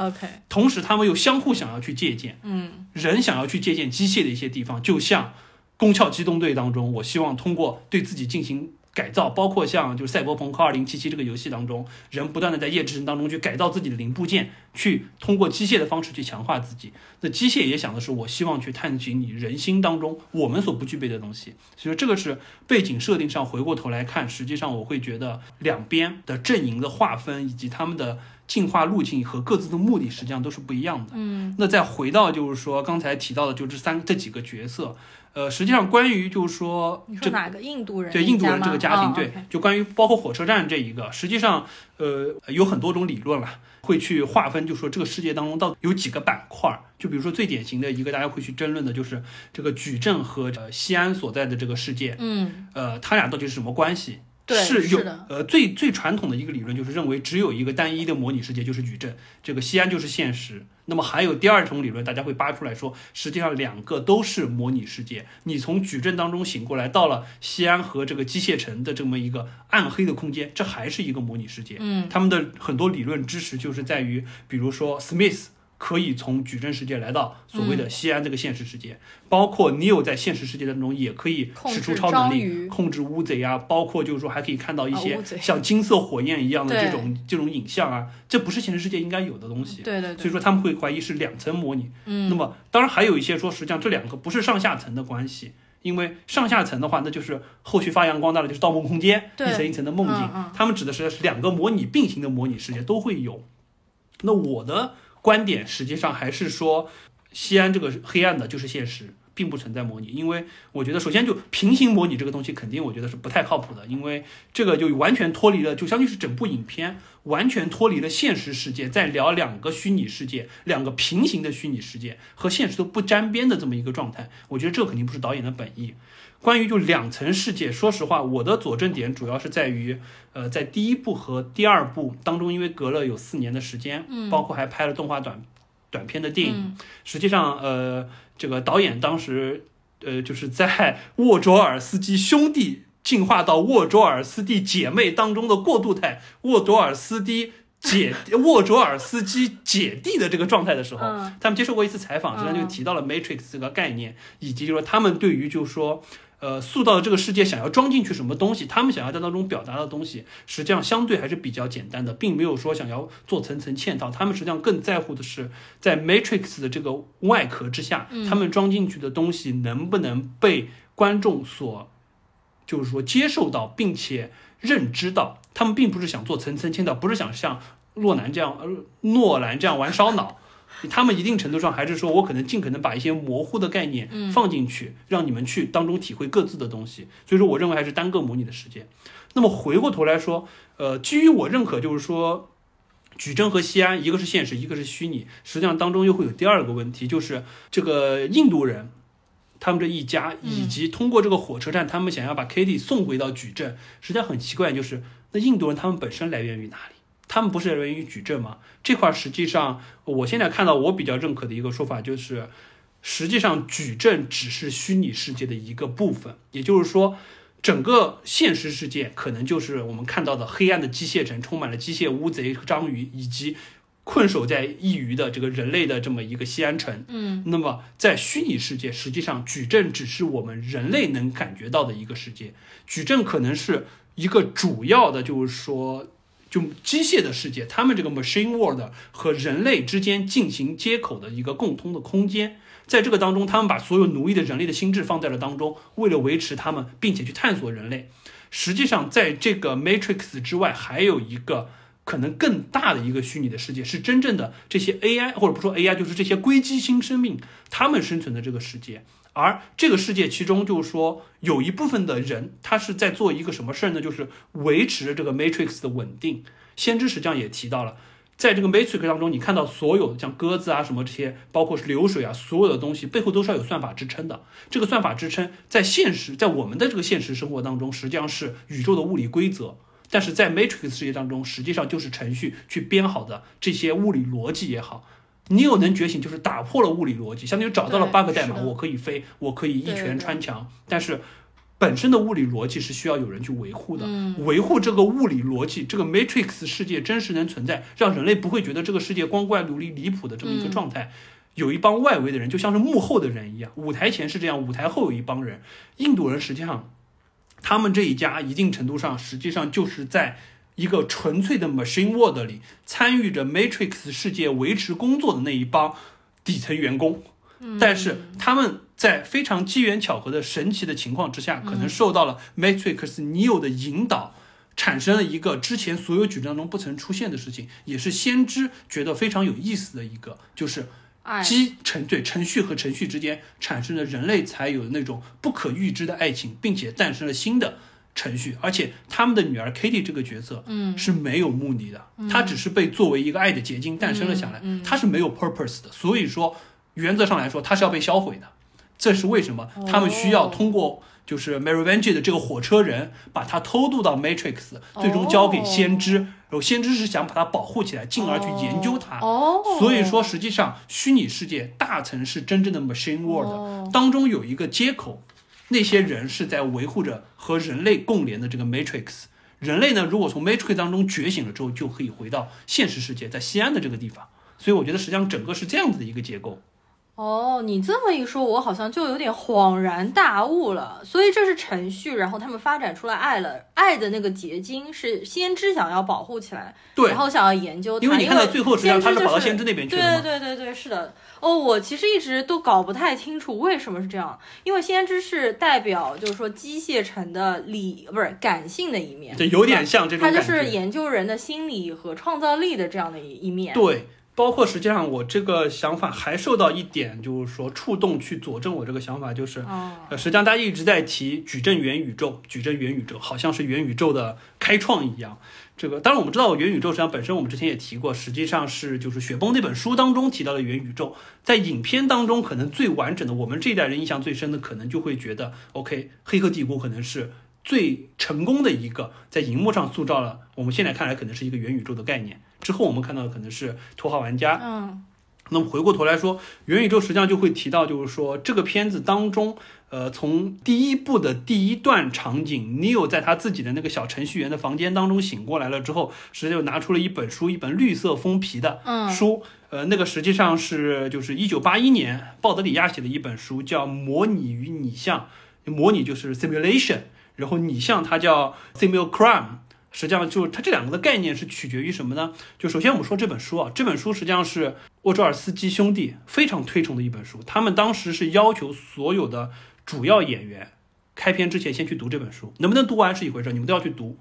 同时他们又相互想要去借鉴。嗯人想要去借鉴机械的一些地方，就像《攻壳机动队》当中，我希望通过对自己进行改造，包括像就是《赛博朋克2077》这个游戏当中，人不断的在夜之城当中去改造自己的零部件，去通过机械的方式去强化自己。那机械也想的是，我希望去探寻你人心当中我们所不具备的东西。所以说，这个是背景设定上回过头来看，实际上我会觉得两边的阵营的划分以及他们的进化路径和各自的目的实际上都是不一样的。嗯那再回到就是说刚才提到的，就这三这几个角色，呃，实际上关于就是说这个你说哪个印度人？对印度人这个家庭，吗对，就关于包括火车站这一个，实际上呃有很多种理论了，会去划分，就说这个世界当中到底有几个板块儿。就比如说最典型的一个，大家会去争论的就是这个矩阵和呃西安所在的这个世界，嗯，呃，它俩到底是什么关系？对是有呃最最传统的一个理论就是认为只有一个单一的模拟世界就是矩阵，这个西安就是现实。那么还有第二种理论，大家会扒出来说，实际上两个都是模拟世界。你从矩阵当中醒过来，到了西安和这个机械城的这么一个暗黑的空间，这还是一个模拟世界。嗯，他们的很多理论支持就是在于，比如说 Smith。可以从矩阵世界来到所谓的西安这个现实世界，包括你有在现实世界当中也可以使出超能力控制乌贼啊，包括就是说还可以看到一些像金色火焰一样的这种这种影像啊，这不是现实世界应该有的东西。对对对，所以说他们会怀疑是两层模拟。嗯，那么当然还有一些说，实际上这两个不是上下层的关系，因为上下层的话，那就是后续发扬光大的就是《盗梦空间》一层一层的梦境嗯嗯，他们指的是两个模拟并行的模拟世界都会有。那我的观点实际上还是说，西安这个黑暗的就是现实，并不存在模拟，因为我觉得首先就平行模拟这个东西肯定我觉得是不太靠谱的，因为这个就完全脱离了，就相当于是整部影片完全脱离了现实世界，在聊两个虚拟世界，两个平行的虚拟世界和现实都不沾边的这么一个状态，我觉得这肯定不是导演的本意。关于就两层世界，说实话，我的佐证点主要是在于，呃，在第一部和第二部当中，因为隔了有四年的时间，嗯包括还拍了动画短短片的电影，嗯实际上，呃，这个导演当时，呃，就是在沃卓尔斯基兄弟进化到沃卓尔斯蒂姐妹当中的过渡态，沃卓尔斯基姐沃卓尔斯基姐弟的这个状态的时候，嗯他们接受过一次采访，实际上就嗯提到了 Matrix 这个概念，以及就是说他们对于就是说。呃，塑造的这个世界想要装进去什么东西，他们想要在当中表达的东西，实际上相对还是比较简单的，并没有说想要做层层嵌套。他们实际上更在乎的是，在 Matrix 的这个外壳之下，嗯他们装进去的东西能不能被观众所，就是说接受到，并且认知到。他们并不是想做层层嵌套，不是想像诺兰这样，呃，诺兰这样玩烧脑。他们一定程度上还是说，我可能尽可能把一些模糊的概念放进去，让你们去当中体会各自的东西。所以说，我认为还是单个模拟的时间。那么回过头来说，呃，基于我认可，就是说，矩阵和西安，一个是现实，一个是虚拟，实际上当中又会有第二个问题，就是这个印度人。他们这一家，以及通过这个火车站，他们想要把 Kitty 送回到矩阵，实际上很奇怪，就是那印度人他们本身来源于哪里？他们不是来源于矩阵吗？这块实际上，我现在看到我比较认可的一个说法就是，实际上矩阵只是虚拟世界的一个部分，也就是说，整个现实世界可能就是我们看到的黑暗的机械城，充满了机械乌贼、章鱼以及困守在一隅的这个人类的这么一个西安城。嗯那么在虚拟世界，实际上矩阵只是我们人类能感觉到的一个世界，矩阵可能是一个主要的，就是说。就机械的世界，他们这个 machine world 和人类之间进行接口的一个共通的空间，在这个当中，他们把所有奴役的人类的心智放在了当中，为了维持他们，并且去探索人类。实际上，在这个 Matrix 之外，还有一个可能更大的一个虚拟的世界，是真正的这些 AI 或者不说 AI，就是这些硅基新生命他们生存的这个世界。而这个世界其中，就是说有一部分的人，他是在做一个什么事儿呢？就是维持这个 Matrix 的稳定。先知实际上也提到了，在这个 Matrix 当中，你看到所有像鸽子啊什么这些，包括是流水啊，所有的东西背后都是要有算法支撑的。这个算法支撑在现实，在我们的这个现实生活当中，实际上是宇宙的物理规则。但是在 Matrix 世界当中，实际上就是程序去编好的这些物理逻辑也好。你有能觉醒，就是打破了物理逻辑，相当于找到了对 bug 代码，我可以飞，我可以一拳穿墙。但是本身的物理逻辑是需要有人去维护的，嗯维护这个物理逻辑，这个 Matrix 世界真实能存在，让人类不会觉得这个世界光怪陆离、离谱的这么一个嗯状态。有一帮外围的人，就像是幕后的人一样，舞台前是这样，舞台后有一帮人。印度人实际上，他们这一家一定程度上，实际上就是在一个纯粹的 machine world 里参与着 Matrix 世界维持工作的那一帮底层员工。但是他们在非常机缘巧合的神奇的情况之下，可能受到了 Matrix Neo 的引导，产生了一个之前所有矩阵当中不曾出现的事情，也是先知觉得非常有意思的一个，就是爱机程对程序和程序之间产生了人类才有的那种不可预知的爱情，并且诞生了新的程序，而且他们的女儿 Kitty 这个角色，嗯。是没有目的的，她只是被作为一个爱的结晶诞生了下来，她是没有 purpose 的，所以说原则上来说，她是要被销毁的。这是为什么？他们需要通过就是 Maryvange 的这个火车人把它偷渡到 Matrix，最终交给先知，然后先知是想把它保护起来，进而去研究它。哦，所以说，实际上虚拟世界大层是真正的 machine world，、哦。当中有一个接口，那些人是在维护着和人类共联的这个 matrix。人类呢，如果从 matrix 当中觉醒了之后，就可以回到现实世界，在西安的这个地方。所以我觉得实际上整个是这样子的一个结构。哦，你这么一说，我好像就有点恍然大悟了。所以这是程序，然后他们发展出来爱了，爱的那个结晶是先知想要保护起来，对然，后想要研究它。因为你看到最后实际上他是是跑到先知那边去了嘛。对对对对，是的。哦，我其实一直都搞不太清楚为什么是这样，因为先知是代表就是说机械城的理不是感性的一面，对，有点像这种它就。是研究人的心理和创造力的这样的一一面。对，包括实际上我这个想法还受到一点就是说触动去佐证我这个想法，就是哦，呃，实际上大家一直在提矩阵元宇宙，矩阵元宇宙好像是元宇宙的开创一样。这个当然我们知道元宇宙实际上本身我们之前也提过，实际上是就是雪崩那本书当中提到的元宇宙，在影片当中可能最完整的，我们这一代人印象最深的，可能就会觉得 OK，黑客帝国可能是最成功的一个在荧幕上塑造了我们现在看来可能是一个元宇宙的概念。之后我们看到的可能是头号玩家，嗯。那么回过头来说，元宇宙实际上就会提到，就是说这个片子当中，呃，从第一部的第一段场景，Neo 在他自己的那个小程序员的房间当中醒过来了之后，实际就拿出了一本书，一本绿色封皮的嗯。书，呃，那个实际上是就是一九八一年鲍德里亚写的一本书，叫《模拟与拟像》，模拟就是 simulation，然后你像它叫 simulacrum。实际上，就它这两个的概念是取决于什么呢？就首先我们说这本书啊，这本书实际上是沃卓尔斯基兄弟非常推崇的一本书。他们当时是要求所有的主要演员开篇之前先去读这本书，能不能读完是一回事，你们都要去读。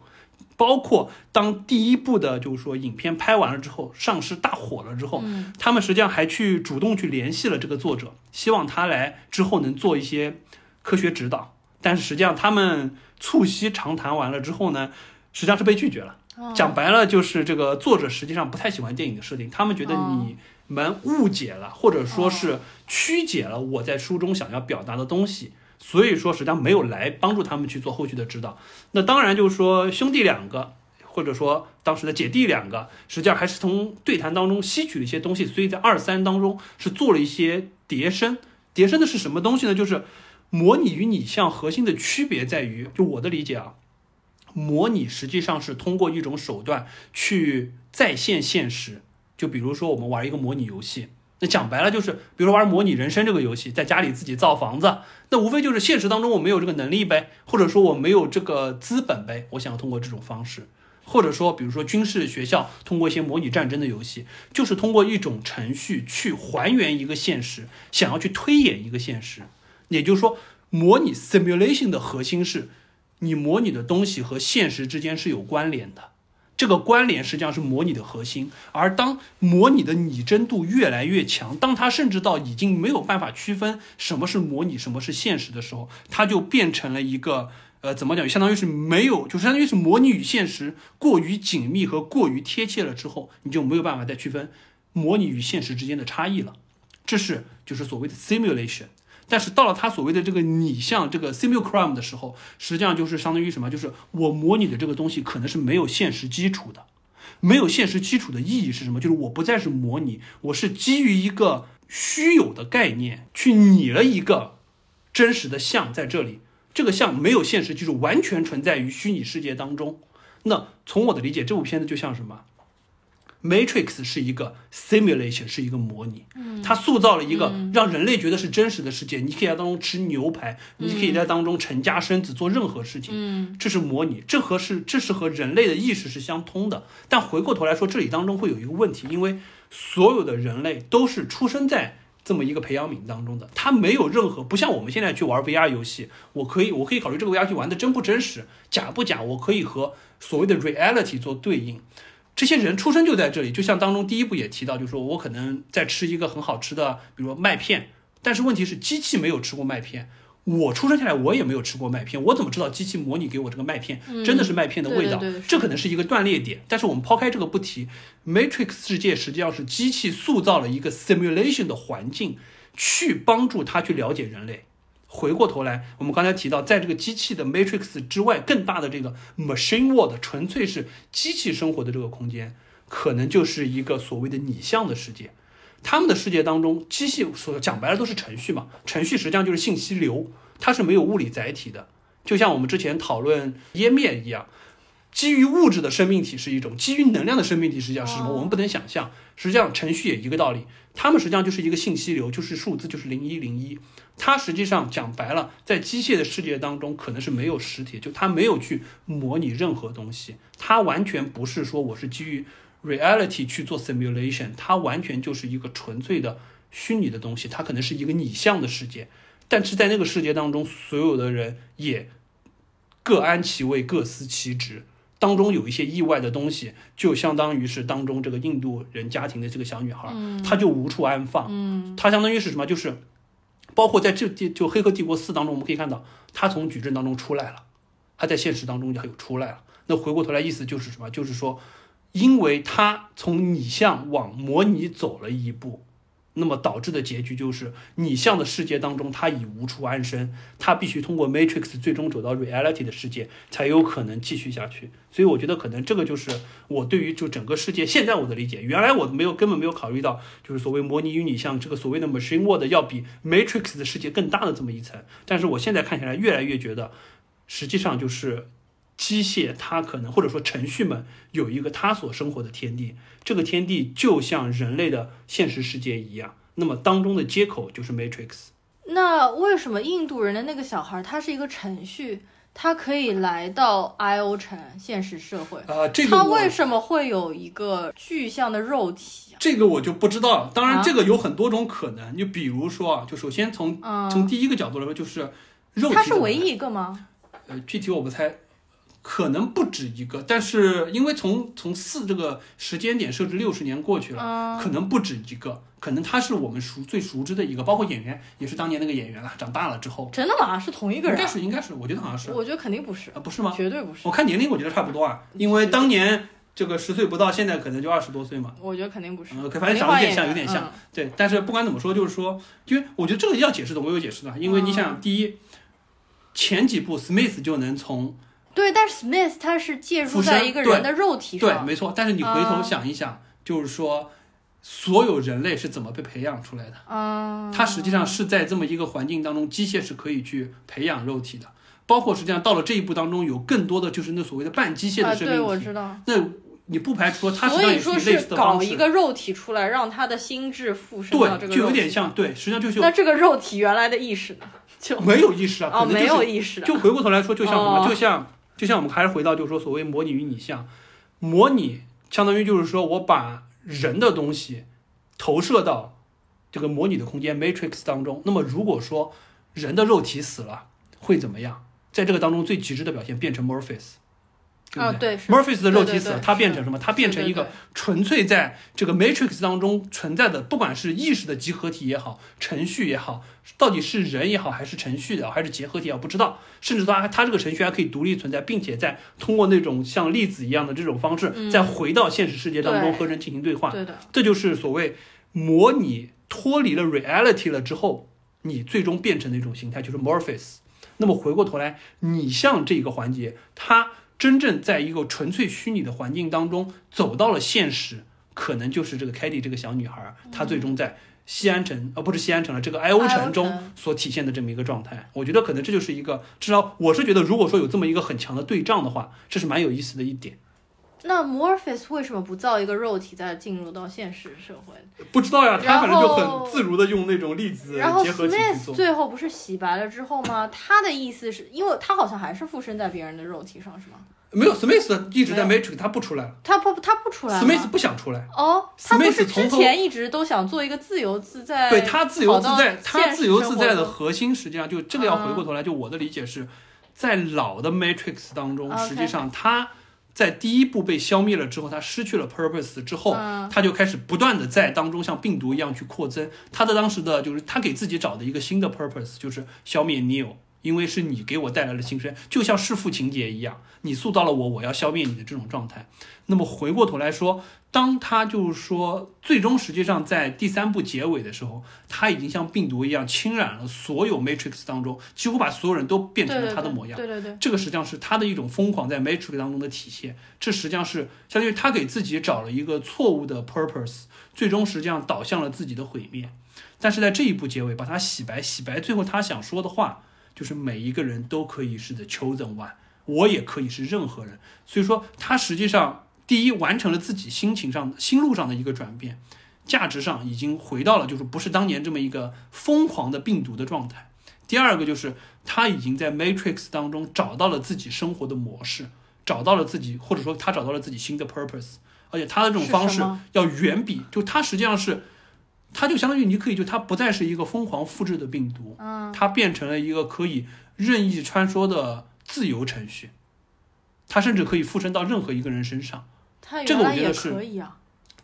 包括当第一部的，就是说影片拍完了之后，上市大火了之后，嗯他们实际上还去主动去联系了这个作者，希望他来之后能做一些科学指导。但是实际上他们促膝长谈完了之后呢，实际上是被拒绝了。哦讲白了就是这个作者实际上不太喜欢电影的设定，他们觉得哦你们误解了，或者说是曲解了我在书中想要表达的东西，所以说实际上没有来帮助他们去做后续的指导。那当然就是说兄弟两个，或者说当时的姐弟两个，实际上还是从对谈当中吸取了一些东西，所以在二三当中是做了一些叠升。叠升的是什么东西呢？就是模拟与拟像核心的区别在于，就我的理解啊，模拟实际上是通过一种手段去再现现实。就比如说我们玩一个模拟游戏，那讲白了就是，比如说玩模拟人生这个游戏，在家里自己造房子，那无非就是现实当中我没有这个能力呗，或者说我没有这个资本呗，我想要通过这种方式。或者说，比如说军事学校通过一些模拟战争的游戏，就是通过一种程序去还原一个现实，想要去推演一个现实。也就是说，模拟 simulation 的核心是，你模拟的东西和现实之间是有关联的。这个关联实际上是模拟的核心，而当模拟的拟真度越来越强，当它甚至到已经没有办法区分什么是模拟，什么是现实的时候，它就变成了一个呃，怎么讲，相当于是没有，就相当于是模拟与现实过于紧密和过于贴切了之后，你就没有办法再区分模拟与现实之间的差异了。这是就是所谓的 simulation。但是到了他所谓的这个拟像这个 simulacrum 的时候，实际上就是相当于什么？就是我模拟的这个东西可能是没有现实基础的。没有现实基础的意义是什么？就是我不再是模拟，我是基于一个虚有的概念去拟了一个真实的像在这里。这个像没有现实基础，完全存在于虚拟世界当中。那从我的理解，这部片子就像什么？Matrix 是一个 simulation，是一个模拟，它塑造了一个让人类觉得是真实的世界。你可以在当中吃牛排，你可以在当中成家生子，做任何事情。嗯这是模拟，这和是这是和人类的意识是相通的。但回过头来说，这里当中会有一个问题，因为所有的人类都是出生在这么一个培养皿当中的，它没有任何不像我们现在去玩 VR 游戏，我可以我可以考虑这个 VR 游戏玩的真不真实，假不假，我可以和所谓的 reality 做对应。这些人出生就在这里，就像当中第一部也提到，就是说我可能在吃一个很好吃的，比如说麦片，但是问题是机器没有吃过麦片，我出生下来我也没有吃过麦片，我怎么知道机器模拟给我这个麦片真的是麦片的味道？对对对这可能是一个断裂点。但是我们抛开这个不提，Matrix 世界实际上是机器塑造了一个 simulation 的环境，去帮助他去了解人类。回过头来，我们刚才提到，在这个机器的 Matrix 之外，更大的这个 Machine World，纯粹是机器生活的这个空间，可能就是一个所谓的拟像的世界。他们的世界当中，机器所讲白了都是程序嘛，程序实际上就是信息流，它是没有物理载体的，就像我们之前讨论湮灭一样。基于物质的生命体是一种，基于能量的生命体实际上是什么？哦我们不能想象。实际上，程序也一个道理，它们实际上就是一个信息流，就是数字，就是零一零一。它实际上讲白了，在机械的世界当中，可能是没有实体，就它没有去模拟任何东西，它完全不是说我是基于 reality 去做 simulation，它完全就是一个纯粹的虚拟的东西，它可能是一个拟像的世界，但是在那个世界当中，所有的人也各安其位，各司其职。当中有一些意外的东西，就相当于是当中这个印度人家庭的这个小女孩，她就无处安放。嗯她相当于是什么？就是包括在这就就《黑客帝国四》当中，我们可以看到，她从矩阵当中出来了，她在现实当中就有出来了。那回过头来，意思就是什么？就是说，因为她从拟像往模拟走了一步。那么导致的结局就是，拟像的世界当中，他已无处安身，他必须通过 Matrix 最终走到 Reality 的世界，才有可能继续下去。所以我觉得可能这个就是我对于就整个世界现在我的理解。原来我没有根本没有考虑到，就是所谓模拟与拟像这个所谓的 Machine World 要比 Matrix 的世界更大的这么一层。但是我现在看起来越来越觉得，实际上就是机械它可能或者说程序们有一个它所生活的天地，这个天地就像人类的现实世界一样。那么当中的接口就是 Matrix。那为什么印度人的那个小孩，他是一个程序，他可以来到 I O 城现实社会？啊、这个他为什么会有一个具象的肉体啊？这个我就不知道了。当然，啊这个有很多种可能。就比如说啊，就首先从、嗯从第一个角度来说，就是肉体他是唯一一个吗？呃，具体我不猜，可能不止一个。但是因为从从四这个时间点设置六十年过去了，嗯可能不止一个。可能他是我们熟最熟知的一个，包括演员也是当年那个演员了，长大了之后，真的吗？是同一个人应该？是应该是，我觉得好像是我觉得肯定不是啊，，不是吗？绝对不是。我看年龄我觉得差不多啊，因为当年这个十岁不到，现在可能就二十多岁嘛。我觉得肯定不是。呃，可反正长得有点像，有点像。嗯对，但是不管怎么说，就是说，因为我觉得这个要解释的，我有解释的，因为你想，第一，前几部 Smith 就能从对，但是 Smith 他是介入在一个人的肉体上对，上，没错，但是你回头啊想一想，就是说，所有人类是怎么被培养出来的？啊，它实际上是在这么一个环境当中，机械是可以去培养肉体的，包括实际上到了这一步当中，有更多的就是那所谓的半机械啊，的生对，我命体。知道。那你不排除说它实际所以说是搞一个肉体出来，让他的心智附身到这对，就有点。像对，实际上就是那这个肉体原来的意识呢？就没有意识啊，哦，没有意识。就回过头来说，就像什么？哦就像就像我们还是回到就是说所谓模拟与拟像，模拟相当于就是说我把人的东西投射到这个模拟的空间 matrix 当中。那么如果说人的肉体死了会怎么样？在这个当中最极致的表现变成 Morpheus。对啊，不对对，？Murphy's 的肉体死了，对对对它变成什么？它变成一个纯粹在这个 Matrix 当中存在的，不管是意识的集合体也好，程序也好，到底是人也好，还是程序的，还是结合体也好，不知道。甚至它它这个程序还可以独立存在，并且在通过那种像粒子一样的这种方式，再回到现实世界当中和人进行对话。对的，这就是所谓模拟脱离了 reality 了之后，你最终变成的一种形态，就是 Morpheus。那么回过头来，你像这个环节，它真正在一个纯粹虚拟的环境当中走到了现实，可能就是这个凯蒂这个小女孩，她最终在西安城，呃，不是西安城了，这个 I O 城中所体现的这么一个状态。我觉得可能这就是一个，至少我是觉得，如果说有这么一个很强的对仗的话，这是蛮有意思的一点。那 Morpheus 为什么不造一个肉体再进入到现实社会？不知道呀，他然反正就很自如的用那种粒子然后结合体去 Smith。最后不是洗白了之后吗？他的意思是因为他好像还是附身在别人的肉体上，是吗？没有，Smith 一直在 Matrix，他不出来了他不他不出来吗，Smith 不想出来。哦，他不 Smith 是之前一直都想做一个自由自在，对他自由自在，他自由自在的核心，实际上就这个要回过头来，就我的理解是，在老的 Matrix 当中，实际上他在第一步被消灭了之后，他失去了 purpose 之后，嗯他就开始不断的在当中像病毒一样去扩增。他的当时的就是他给自己找的一个新的 purpose，就是消灭 Neo。因为是你给我带来了新生，就像弑父情节一样，你塑造了我，我要消灭你的这种状态。那么回过头来说，当他就是说，最终实际上在第三部结尾的时候，他已经像病毒一样侵染了所有 Matrix 当中，几乎把所有人都变成了他的模样。对对对，这个实际上是他的一种疯狂在 Matrix 当中的体现。这实际上是相当于他给自己找了一个错误的 purpose，最终实际上导向了自己的毁灭。但是在这一部结尾，把他洗白，洗白最后他想说的话就是每一个人都可以是 the chosen one，我也可以是任何人。所以说，他实际上第一完成了自己心情上、心路上的一个转变，价值上已经回到了就是不是当年这么一个疯狂的病毒的状态。第二个就是他已经在 Matrix 当中找到了自己生活的模式，找到了自己，或者说他找到了自己新的 purpose，而且他的这种方式要远比就他实际上是，他就相当于你可以就他不再是一个疯狂复制的病毒，嗯，它变成了一个可以任意穿梭的自由程序。他甚至可以附身到任何一个人身上。他这个我觉得是可以啊。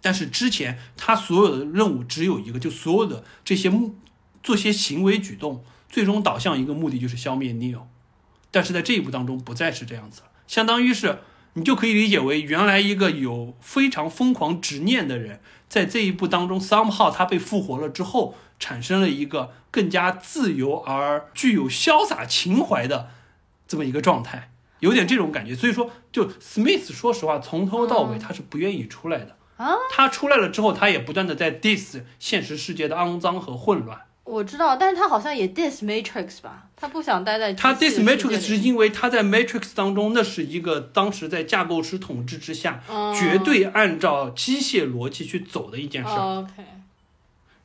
但是之前他所有的任务只有一个，就所有的这些目做些行为举动，最终导向一个目的就是消灭 Neo。但是在这一步当中不再是这样子了，相当于是你就可以理解为原来一个有非常疯狂执念的人，在这一步当中 somehow 他被复活了之后，产生了一个更加自由而具有潇洒情怀的这么一个状态，有点这种感觉。所以说，就 Smith 说实话，从头到尾嗯他是不愿意出来的。啊，他出来了之后，他也不断的在 diss 现实世界的肮脏和混乱。我知道，但是他好像也 diss Matrix 吧？他不想待在他 diss Matrix 是因为他在 Matrix 当中，那是一个当时在架构师统治之下，嗯绝对按照机械逻辑去走的一件事 OK，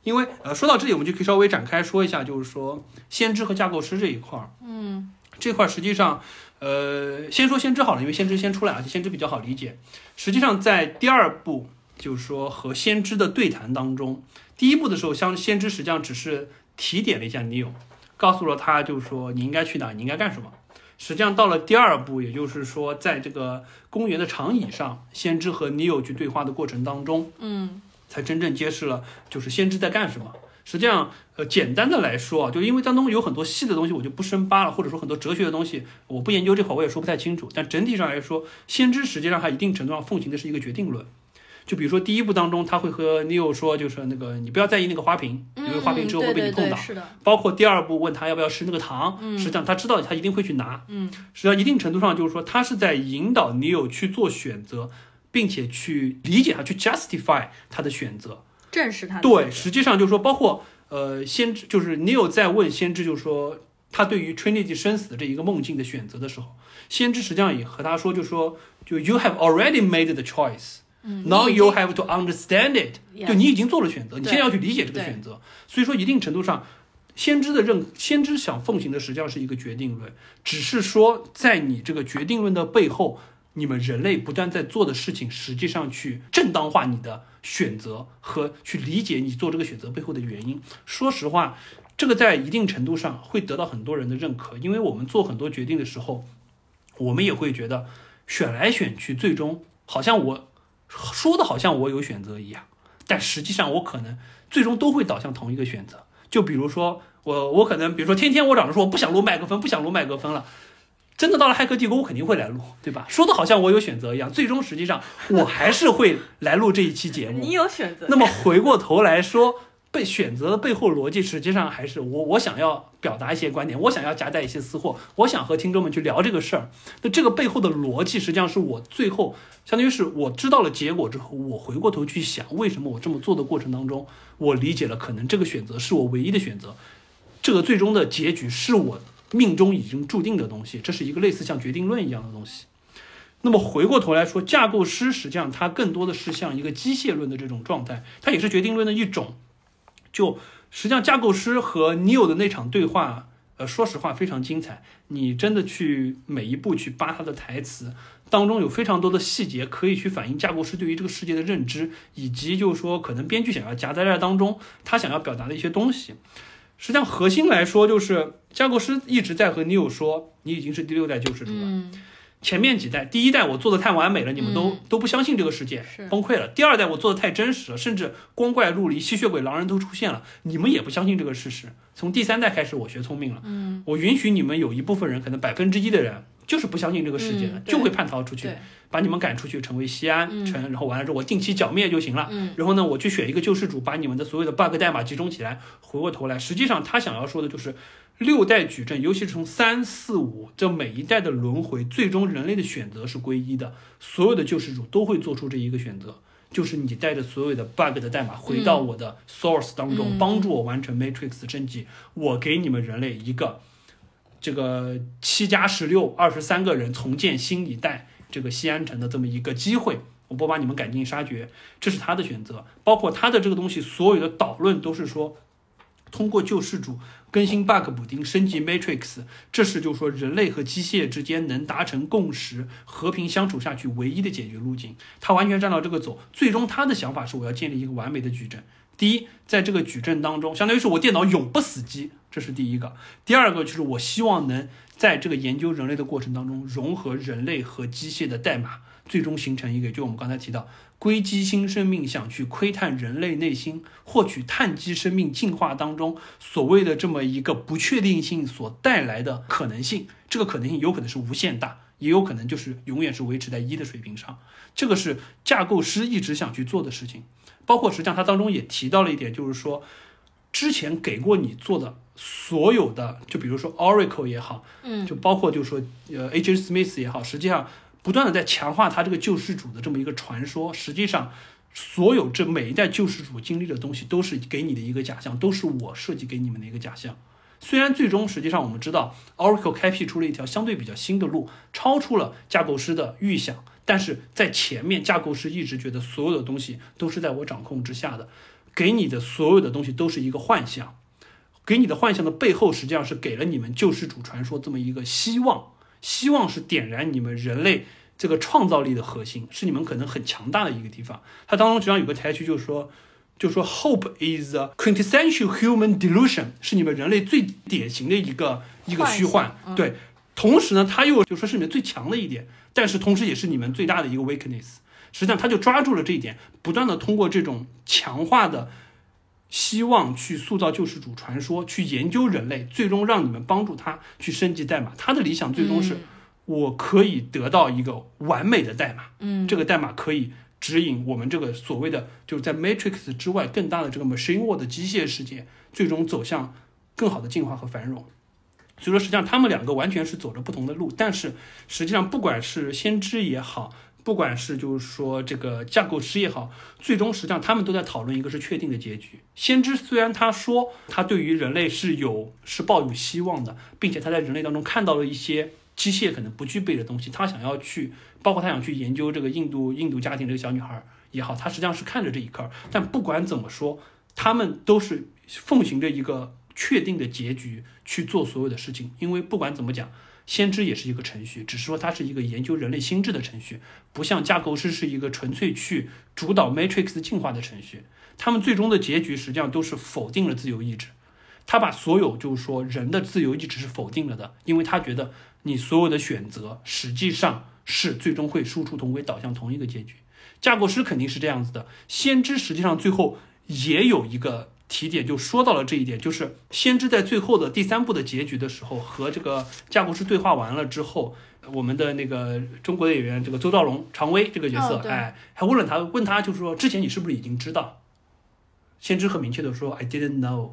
因为呃，说到这里，我们就可以稍微展开说一下，就是说先知和架构师这一块儿，嗯这块儿实际上，呃，先说先知好了，因为先知先出来，而且先知比较好理解。实际上在第二步，就是说和先知的对谈当中，第一步的时候，像先知实际上只是提点了一下 Neo，告诉了他，就是说你应该去哪，你应该干什么。实际上到了第二步，也就是说，在这个公园的长椅上，先知和 Neo 去对话的过程当中，嗯才真正揭示了就是先知在干什么。实际上，呃，简单的来说啊，就因为当中有很多细的东西，我就不深扒了，或者说很多哲学的东西，我不研究这块，我也说不太清楚。但整体上来说，先知实际上它一定程度上奉行的是一个决定论。就比如说第一部当中，他会和 Neo 说，就是那个你不要在意那个花瓶，因为花瓶之后会被你碰倒。嗯对对对是的，包括第二部问他要不要吃那个糖，实际上他知道他一定会去拿。嗯，实际上一定程度上就是说，他是在引导 Neo 去做选择，并且去理解他，去 justify 他的选择。正是他的对，实际上就是说，包括呃，先知就是 Neo 在问先知，就是说他对于 Trinity 生死的这一个梦境的选择的时候，先知实际上也和他说，就说就 You have already made the choice。嗯 Now you have to understand it，Yeah 就你已经做了选择，你现在要去理解这个选择。所以说，一定程度上，先知的认，先知想奉行的实际上是一个决定论，只是说在你这个决定论的背后，你们人类不断在做的事情，实际上去正当化你的选择和去理解你做这个选择背后的原因。说实话，这个在一定程度上会得到很多人的认可，因为我们做很多决定的时候，我们也会觉得选来选去，最终好像我说的好像我有选择一样，但实际上我可能最终都会导向同一个选择。就比如说我，我可能比如说天天我嚷着说我不想录麦克风，不想录麦克风了。真的到了《骇客帝国》，我肯定会来录，对吧？说的好像我有选择一样，最终实际上我还是会来录这一期节目。你有选择。那么回过头来说，被选择的背后逻辑，实际上还是我我想要表达一些观点，我想要夹带一些私货，我想和听众们去聊这个事儿。那这个背后的逻辑，实际上是我最后相当于是我知道了结果之后，我回过头去想，为什么我这么做的过程当中，我理解了可能这个选择是我唯一的选择，这个最终的结局是我命中已经注定的东西，这是一个类似像决定论一样的东西。那么回过头来说，架构师实际上它更多的是像一个机械论的这种状态，它也是决定论的一种。就实际上架构师和你有的那场对话，呃，说实话非常精彩。你真的去每一步去扒他的台词，当中有非常多的细节可以去反映架构师对于这个世界的认知，以及就是说可能编剧想要夹在这当中，他想要表达的一些东西。实际上核心来说，就是架构师一直在和你有说，你已经是第六代救世主了。嗯，前面几代，第一代我做的太完美了，你们都、嗯都不相信这个世界，崩溃了。第二代我做的太真实了，甚至光怪陆离、吸血鬼、狼人都出现了，你们也不相信这个事实。从第三代开始，我学聪明了，嗯，我允许你们有一部分人，可能百分之一的人就是不相信这个世界就会叛逃出去，把你们赶出去，成为西安嗯城，然后完了之后我定期剿灭就行了。嗯然后呢，我去选一个救世主，把你们的所有的 bug 代码集中起来。回过头来，实际上他想要说的就是六代矩阵，尤其是从三四五这每一代的轮回，最终人类的选择是归一的，所有的救世主都会做出这一个选择。就是你带着所有的 bug 的代码回到我的 source 当中，嗯帮助我完成 Matrix 升级。我给你们人类一个这个七加十六二十三个人重建新一代这个西安城的这么一个机会。我不把你们赶尽杀绝，这是他的选择。包括他的这个东西，所有的导论都是说，通过救世主更新 bug 补丁、升级 Matrix，这是就是说人类和机械之间能达成共识、和平相处下去唯一的解决路径。他完全站到这个走，最终他的想法是我要建立一个完美的矩阵。第一，在这个矩阵当中，相当于是我电脑永不死机，这是第一个。第二个就是我希望能在这个研究人类的过程当中，融合人类和机械的代码，最终形成一个，就我们刚才提到，硅基新生命想去窥探人类内心，获取碳基生命进化当中所谓的这么一个不确定性所带来的可能性。这个可能性有可能是无限大。也有可能就是永远是维持在一的水平上，这个是架构师一直想去做的事情。包括实际上他当中也提到了一点，就是说之前给过你做的所有的，就比如说 Oracle 也好，嗯，就包括就是说呃 H. Smith 也好，实际上不断的在强化他这个救世主的这么一个传说。实际上，所有这每一代救世主经历的东西，都是给你的一个假象，都是我设计给你们的一个假象。虽然最终实际上我们知道，Oracle 开辟出了一条相对比较新的路，超出了架构师的预想，但是在前面架构师一直觉得所有的东西都是在我掌控之下的，给你的所有的东西都是一个幻象，给你的幻象的背后实际上是给了你们救世主传说这么一个希望，希望是点燃你们人类这个创造力的核心，是你们可能很强大的一个地方。它当中实际上有个台词就是说。就说 hope is a quintessential human delusion，是你们人类最典型的一个一个虚幻。对，同时呢，他又就说是你们最强的一点，但是同时也是你们最大的一个 weakness。实际上，他就抓住了这一点，不断的通过这种强化的希望去塑造救世主传说，去研究人类，最终让你们帮助他去升级代码。他的理想最终是，我可以得到一个完美的代码。嗯，这个代码可以。指引我们这个所谓的就是在 Matrix 之外更大的这个 Machine World 的机械世界，最终走向更好的进化和繁荣。所以说，实际上他们两个完全是走着不同的路。但是实际上，不管是先知也好，不管是就是说这个架构师也好，最终实际上他们都在讨论一个是确定的结局。先知虽然他说他对于人类是有是抱有希望的，并且他在人类当中看到了一些机械可能不具备的东西，他想要去。包括他想去研究这个印度印度家庭这个小女孩也好，他实际上是看着这一刻。但不管怎么说，他们都是奉行着一个确定的结局去做所有的事情。因为不管怎么讲，先知也是一个程序，只是说它是一个研究人类心智的程序，不像架构师是一个纯粹去主导 Matrix 进化的程序。他们最终的结局实际上都是否定了自由意志，他把所有就是说人的自由意志是否定了的，因为他觉得你所有的选择实际上。是最终会殊途同归，导向同一个结局。架构师肯定是这样子的。先知实际上最后也有一个提点，就说到了这一点，就是先知在最后的第三部的结局的时候，和这个架构师对话完了之后，我们的那个中国的演员这个周兆龙常威这个角色，哎，还问了他，问他就是说，之前你是不是已经知道？先知很明确的说，I didn't know,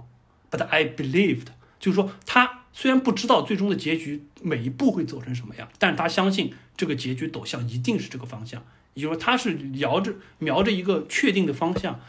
but I believed，就是说他。虽然不知道最终的结局每一步会走成什么样，但是他相信这个结局走向一定是这个方向，也就是说他是瞄着瞄着一个确定的方向，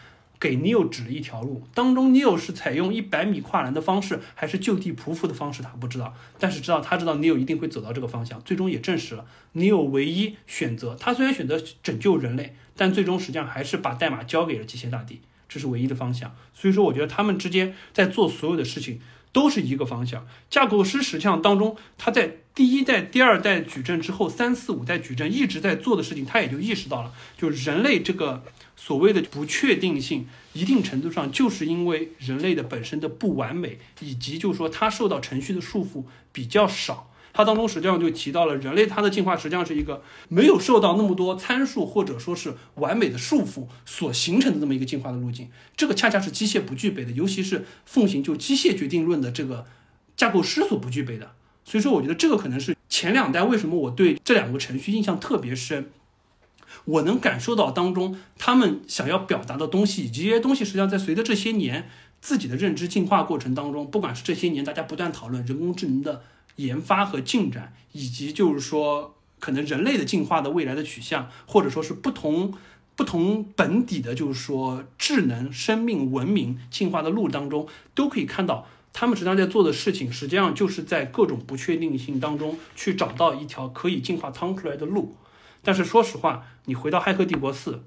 给 Neo 指了一条路。当中 Neo 是采用一百米跨栏的方式，还是就地匍匐的方式，他不知道，但是知道他知道 Neo 一定会走到这个方向。最终也证实了 Neo 唯一选择，他虽然选择拯救人类，但最终实际上还是把代码交给了机械大帝，这是唯一的方向。所以说，我觉得他们之间在做所有的事情。都是一个方向。架构师实际上当中，他在第一代、第二代矩阵之后，三四五代矩阵一直在做的事情，他也就意识到了，就是人类这个所谓的不确定性，一定程度上就是因为人类的本身的不完美，以及就是说它受到程序的束缚比较少。它当中实际上就提到了人类，它的进化实际上是一个没有受到那么多参数或者说是完美的束缚所形成的这么一个进化的路径。这个恰恰是机械不具备的，尤其是奉行就机械决定论的这个架构师所不具备的。所以说，我觉得这个可能是前两代为什么我对这两个程序印象特别深。我能感受到当中他们想要表达的东西，以及这些东西实际上在随着这些年自己的认知进化过程当中，不管是这些年大家不断讨论人工智能的。研发和进展，以及就是说，可能人类的进化的未来的取向，或者说是不同不同本底的，就是说智能、生命、文明进化的路当中，都可以看到他们实际上在做的事情，实际上就是在各种不确定性当中去找到一条可以进化趟出来的路。但是说实话，你回到《骇客帝国四》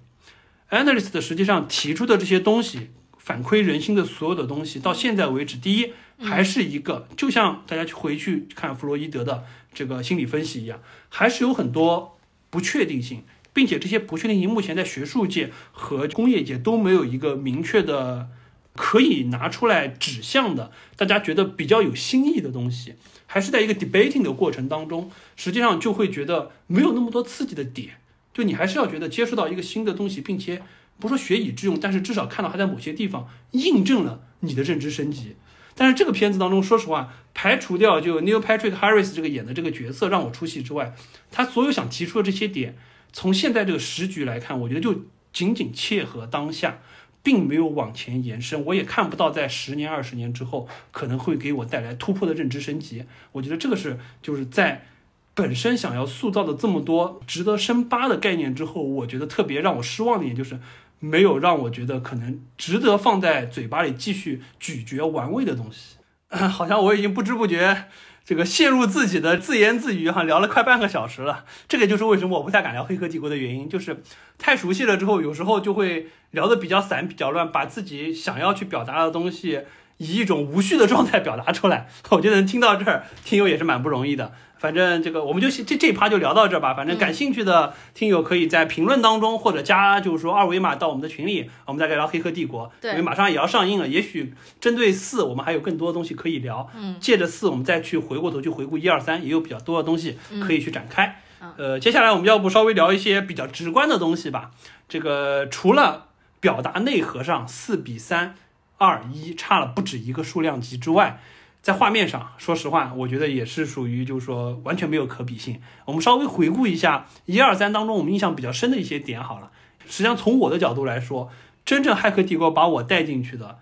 ，Analyst 实际上提出的这些东西，反馈人心的所有的东西，到现在为止，第一。还是一个，就像大家去回去看弗洛伊德的这个心理分析一样，还是有很多不确定性，并且这些不确定性目前在学术界和工业界都没有一个明确的可以拿出来指向的，大家觉得比较有新意的东西，还是在一个 debating 的过程当中，实际上就会觉得没有那么多刺激的点，就你还是要觉得接触到一个新的东西，并且不说学以致用，但是至少看到它在某些地方印证了你的认知升级。但是这个片子当中，说实话，排除掉就 Neil Patrick Harris 这个演的这个角色让我出戏之外，他所有想提出的这些点，从现在这个时局来看，我觉得就仅仅切合当下，并没有往前延伸。我也看不到在十年、二十年之后可能会给我带来突破的认知升级。我觉得这个是就是在本身想要塑造的这么多值得深扒的概念之后，我觉得特别让我失望的一点就是。没有让我觉得可能值得放在嘴巴里继续咀嚼玩味的东西，好像我已经不知不觉这个陷入自己的自言自语哈，聊了快半个小时了。这个就是为什么我不太敢聊《黑客帝国》的原因，就是太熟悉了之后，有时候就会聊的比较散、比较乱，把自己想要去表达的东西以一种无序的状态表达出来。我觉得能听到这儿，听友也是蛮不容易的。反正这个我们就这这趴就聊到这吧。反正感兴趣的听友可以在评论当中或者加就是说二维码到我们的群里，我们再聊聊《黑客帝国》。对，因为马上也要上映了，也许针对四我们还有更多的东西可以聊。嗯，借着四我们再去回过头去回顾一二三，也有比较多的东西可以去展开。呃，接下来我们要不稍微聊一些比较直观的东西吧。这个除了表达内核上四比三二一差了不止一个数量级之外。在画面上，说实话，我觉得也是属于就是说完全没有可比性。我们稍微回顾一下一二三当中我们印象比较深的一些点好了。实际上从我的角度来说，真正《骇客帝国》把我带进去的，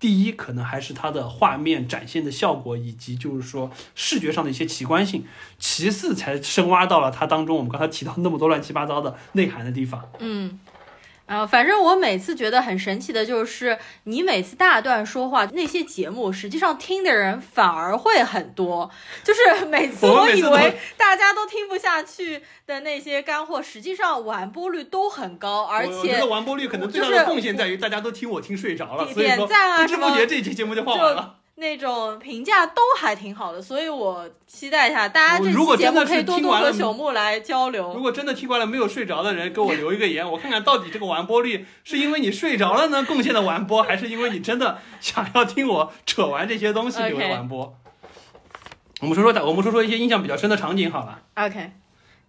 第一可能还是它的画面展现的效果，以及就是说视觉上的一些奇观性。其次才深挖到了它当中我们刚才提到那么多乱七八糟的内涵的地方。嗯。啊，反正我每次觉得很神奇的就是，你每次大段说话，那些节目实际上听的人反而会很多。就是 每次我以为大家都听不下去的那些干货，实际上完播率都很高，而且这完播率可能最大的贡献在于大家都听我听睡着了，点赞啊，不知不觉这期节目就放完了。那种评价都还挺好的，所以我期待一下大家这期节目可以多多和朽木来交流。如果真的听完了没有睡着的人，给我留一个言，我看看到底这个完播率是因为你睡着了呢贡献的完播，还是因为你真的想要听我扯完这些东西留的完播？我们说说我们说说一些印象比较深的场景好了。OK，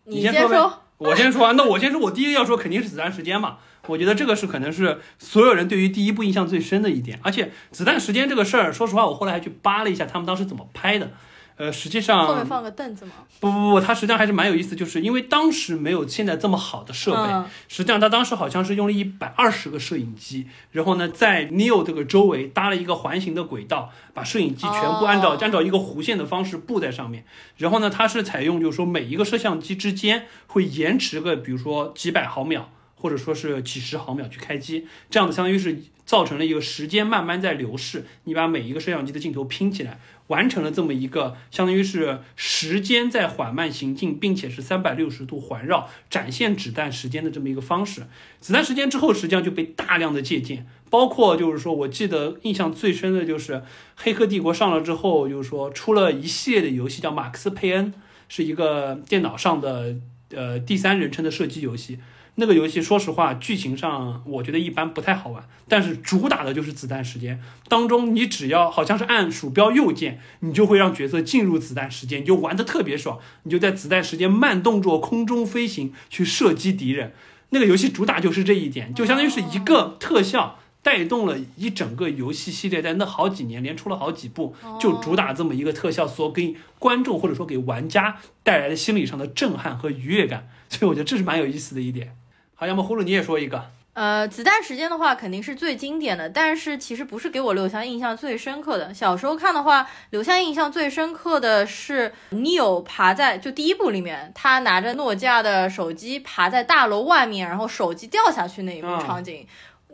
你先说，我先说。那我先说，我第一个要说肯定是子弹时间嘛。我觉得这个是可能是所有人对于第一部印象最深的一点，而且子弹时间这个事儿，说实话，我后来还去扒了一下他们当时怎么拍的。呃，实际上后面放个凳子吗？不不不，它实际上还是蛮有意思，就是因为当时没有现在这么好的设备，实际上他当时好像是用了一百二十个摄影机，然后呢，在 Neo 这个周围搭了一个环形的轨道，把摄影机全部按照按照一个弧线的方式布在上面，然后呢，它是采用就是说每一个摄像机之间会延迟个，比如说几百毫秒。或者说是几十毫秒去开机，这样子相当于是造成了一个时间慢慢在流逝。你把每一个摄像机的镜头拼起来，完成了这么一个相当于是时间在缓慢行进，并且是三百六十度环绕展现子弹时间的这么一个方式。子弹时间之后，实际上就被大量的借鉴，包括就是说我记得印象最深的就是《黑客帝国》上了之后，就是说出了一系列的游戏，叫《马克思佩恩》，是一个电脑上的呃第三人称的射击游戏。那个游戏，说实话，剧情上我觉得一般，不太好玩。但是主打的就是子弹时间当中，你只要好像是按鼠标右键，你就会让角色进入子弹时间，你就玩的特别爽。你就在子弹时间慢动作空中飞行去射击敌人。那个游戏主打就是这一点，就相当于是一个特效带动了一整个游戏系列，在那好几年连出了好几部，就主打这么一个特效所给观众或者说给玩家带来的心理上的震撼和愉悦感。所以我觉得这是蛮有意思的一点。好，要么呼噜你也说一个。呃，子弹时间的话肯定是最经典的，但是其实不是给我留下印象最深刻的。小时候看的话，留下印象最深刻的是 Neo 爬在就第一部里面，他拿着诺基亚的手机爬在大楼外面，然后手机掉下去那一幕场景。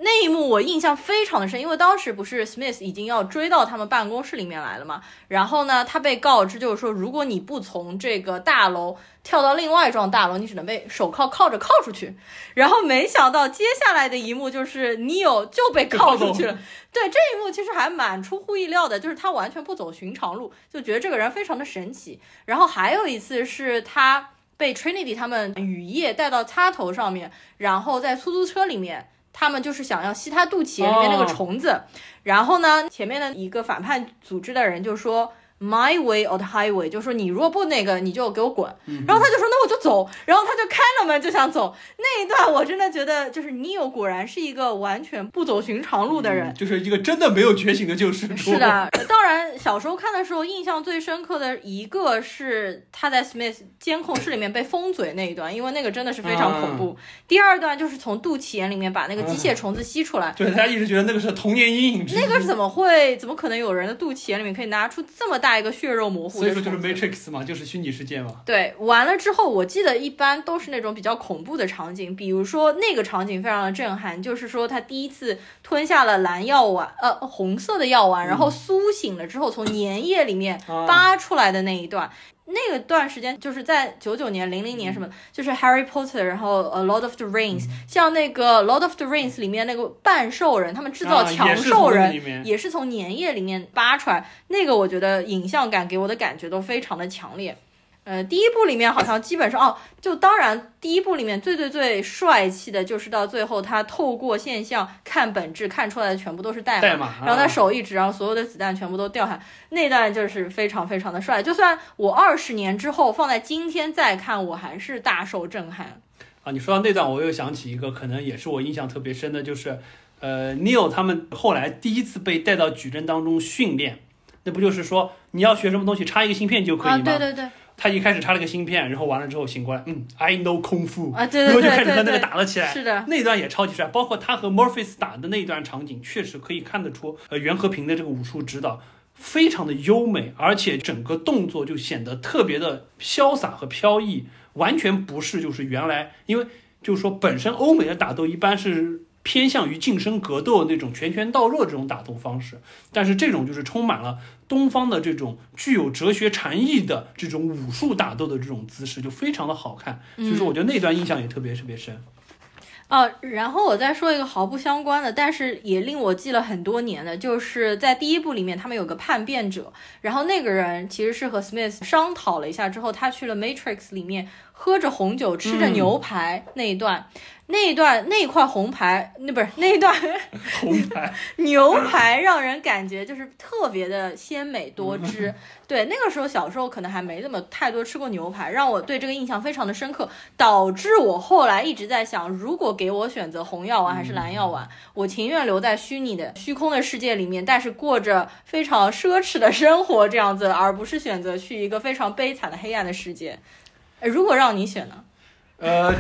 那一幕我印象非常的深，因为当时不是 Smith 已经要追到他们办公室里面来了嘛，然后呢，他被告知就是说，如果你不从这个大楼跳到另外一幢大楼，你只能被手铐铐着铐出去。然后没想到接下来的一幕就是 Neo 就被铐出去了。对这一幕其实还蛮出乎意料的，就是他完全不走寻常路，就觉得这个人非常的神奇。然后还有一次是他被 Trinity 他们雨夜带到插头上面，然后在出租车里面。他们就是想要吸他肚脐眼里面那个哦虫子，然后呢，前面的一个反叛组织的人就说。My way or the highway，就说你如果不那个，你就给我滚。嗯然后他就说那我就走，然后他就开了门就想走。那一段我真的觉得，就是 Neo 果然是一个完全不走寻常路的人。嗯就是一个真的没有觉醒的救世主。是，的，当然小时候看的时候，印象最深刻的一个是他在 Smith 监控室里面被封嘴那一段，因为那个真的是非常恐怖。第二段就是从肚脐眼里面把那个机械虫子吸出来，对，大家一直觉得那个是童年阴影。那个是怎么会？怎么可能有人的肚脐眼里面可以拿出这么大一个血肉模糊所以说就是？Matrix 嘛，就是虚拟世界嘛。对，完了之后，我记得一般都是那种比较恐怖的场景，比如说那个场景非常的震撼，就是说他第一次吞下了蓝药丸，呃，红色的药丸，然后苏醒了之后从粘液里面啊扒出来的那一段。那个段时间就是在九九年、零零年什么的，就是 Harry Potter，然后 A Lord of the Rings，、像那个 Lord of the Rings 里面那个半兽人，他们制造啊强兽人，也是从粘液里面扒出来，那个我觉得影像感给我的感觉都非常的强烈。呃，第一部里面好像基本上哦，就当然第一部里面最最最帅气的就是到最后他透过现象看本质，看出来的全部都是代码，代码然后他啊手一指，然后所有的子弹全部都掉下来，那段就是非常非常的帅。就算我二十年之后放在今天再看，我还是大受震撼。啊，你说到那段，我又想起一个，可能也是我印象特别深的，就是，呃，Neo 他们后来第一次被带到矩阵当中训练，那不就是说你要学什么东西，插一个芯片就可以啊，吗？对对对，他一开始插了个芯片，然后完了之后醒过来，嗯，I know 空腹，啊对对然后就开始和那个打了起来。是的，那段也超级帅，包括他和 Morpheus 打的那一段场景，确实可以看得出，呃，袁和平的这个武术指导非常的优美，而且整个动作就显得特别的潇洒和飘逸，完全不是就是原来，因为就是说本身欧美的打斗一般是偏向于近身格斗那种拳拳到肉这种打斗方式，但是这种就是充满了东方的这种具有哲学禅意的这种武术打斗的这种姿势，就非常的好看，所以说我觉得那段印象也特别特别深。哦，然后我再说一个毫不相关的，但是也令我记了很多年的，就是在第一部里面，他们有个叛变者，然后那个人其实是和 Smith 商讨了一下之后，他去了 Matrix 里面喝着红酒，吃着嗯牛排、那一段，那一段那一块红牌，那不是那一段 红牌，牛排，让人感觉就是特别的鲜美多嗯汁。对，那个时候小时候可能还没怎么太多吃过牛排，让我对这个印象非常的深刻，导致我后来一直在想，如果给我选择红药丸还是蓝药丸，我情愿留在虚拟的虚空的世界里面，但是过着非常奢侈的生活这样子，而不是选择去一个非常悲惨的黑暗的世界。呃如果让你选呢？呃，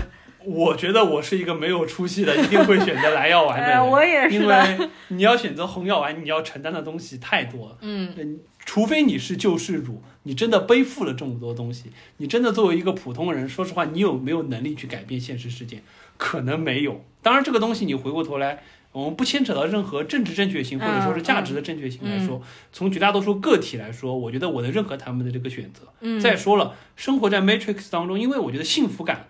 我觉得我是一个没有出息的，一定会选择蓝药丸的人。呃 我也是因为你要选择红药丸，你要承担的东西太多了。嗯，嗯，除非你是救世主，你真的背负了这么多东西，你真的作为一个普通人，说实话，你有没有能力去改变现实世界？可能没有。当然，这个东西你回过头来，我们不牵扯到任何政治正确性或者说是价值的正确性来说，从绝大多数个体来说，我觉得我能认可他们的这个选择。嗯再说了，生活在 Matrix 当中，因为我觉得幸福感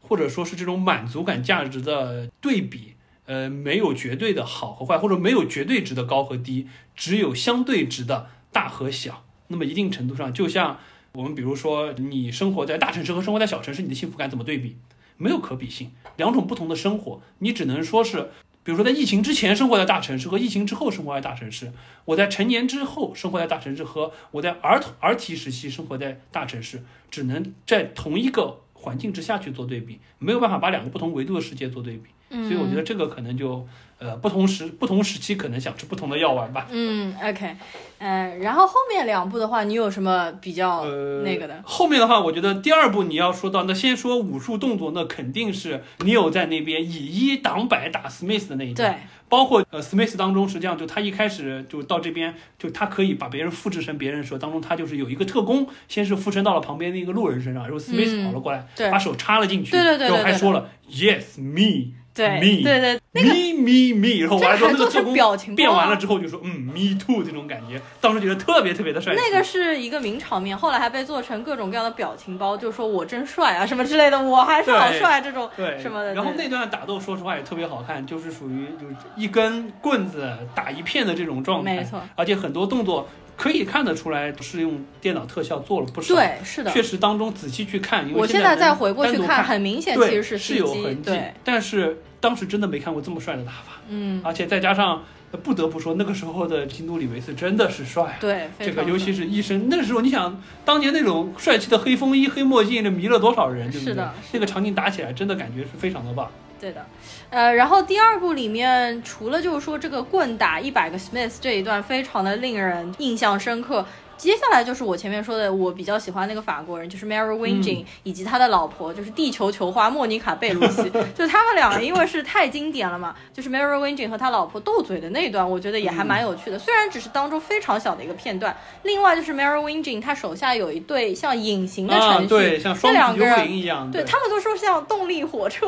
或者说是这种满足感价值的对比，呃，没有绝对的好和坏，或者没有绝对值的高和低，只有相对值的大和小。那么一定程度上，就像我们比如说，你生活在大城市和生活在小城市，你的幸福感怎么对比？没有可比性，两种不同的生活，你只能说是。比如说，在疫情之前生活在大城市和疫情之后生活在大城市，我在成年之后生活在大城市和我在儿童儿提时期生活在大城市，只能在同一个环境之下去做对比，没有办法把两个不同维度的世界做对比。所以我觉得这个可能就呃不同时不同时期可能想吃不同的药丸吧。嗯，OK，呃，然后后面两部的话，你有什么比较呃，那个的？后面的话，我觉得第二部你要说到，那先说武术动作，那肯定是你有在那边以一挡百打 Smith 的那一段。对，包括呃，Smith 当中，实际上就他一开始就到这边，就他可以把别人复制成别人的时候，当中他就是有一个特工，先是附身到了旁边的一个路人身上，然后 Smith 嗯跑了过来，对把手插了进去，对对对对然后还说了 Yes me 对 me 对对，me me me，然后完了之后那个特工表情包变完了啊之后就说嗯 me too 这种感觉，当时觉得特别特别的帅气。那个是一个名场面，后来还被做成各种各样的表情包，就说我真帅啊什么之类的，我还是好帅这种对，什么的。然后那段打斗，说实话也特别好看，就是属于就是一根棍子打一片的这种状态，没错，而且很多动作可以看得出来是用电脑特效做了不少。对，是的。确实当中仔细去看，因为我现在再回过去看，很明显其实是是有痕迹。对，但是当时真的没看过这么帅的打法。嗯，而且再加上不得不说，那个时候的基努里维斯真的是帅。对，这个尤其是医生，那时候你想当年那种帅气的黑风衣、黑墨镜，这迷了多少人，对不对？是的，那个场景打起来真的感觉是非常的棒。对的，呃，然后第二部里面除了就是说这个棍打一百个 Smith 这一段非常的令人印象深刻。接下来就是我前面说的，我比较喜欢那个法国人，就是 Mary Winging，以及他的老婆，就是地球球花莫妮卡贝鲁西，就他们两个，因为是太经典了嘛，就是 Mary Winging 和他老婆斗嘴的那一段，我觉得也还蛮有趣的，虽然只是当中非常小的一个片段。另外就是 Mary Winging，他手下有一对像隐形的程序，对，像双子幽灵一样，对他们都说像动力火车，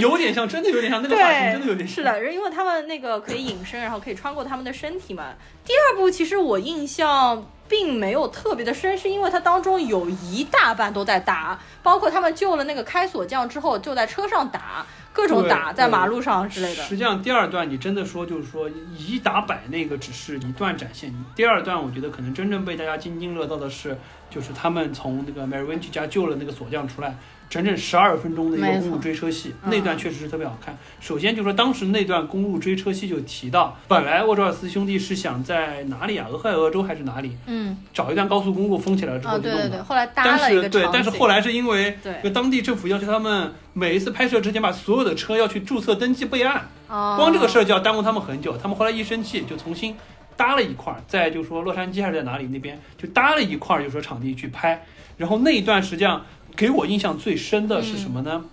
有点像，真的有点像那个 发型，真的有点是的，因为他们那个可以隐身，然后可以穿过他们的身体嘛。第二部其实我印象。并没有特别的深，是因为它当中有一大半都在打，包括他们救了那个开锁匠之后，就在车上打，各种打，在马路上之类的。实际上，第二段你真的说，就是说以打百那个只是一段展现，第二段我觉得可能真正被大家津津乐道的是，就是他们从那个 Mary w i n 家救了那个锁匠出来。整整十二分钟的一个公路追车戏，那段确实是特别好看。首先就说当时那段公路追车戏就提到，本来沃卓尔斯兄弟是想在哪里啊？俄亥俄州还是哪里？嗯，找一段高速公路封起来之后就弄的。后来搭了一个对，但是后来是因为对当地政府要求他们每一次拍摄之前把所有的车要去注册登记备案，光这个事儿就要耽误他们很久。他们后来一生气就重新搭了一块，在就说洛杉矶还是在哪里那边就搭了一块，就说场地去拍。然后那一段实际上。给我印象最深的是什么呢？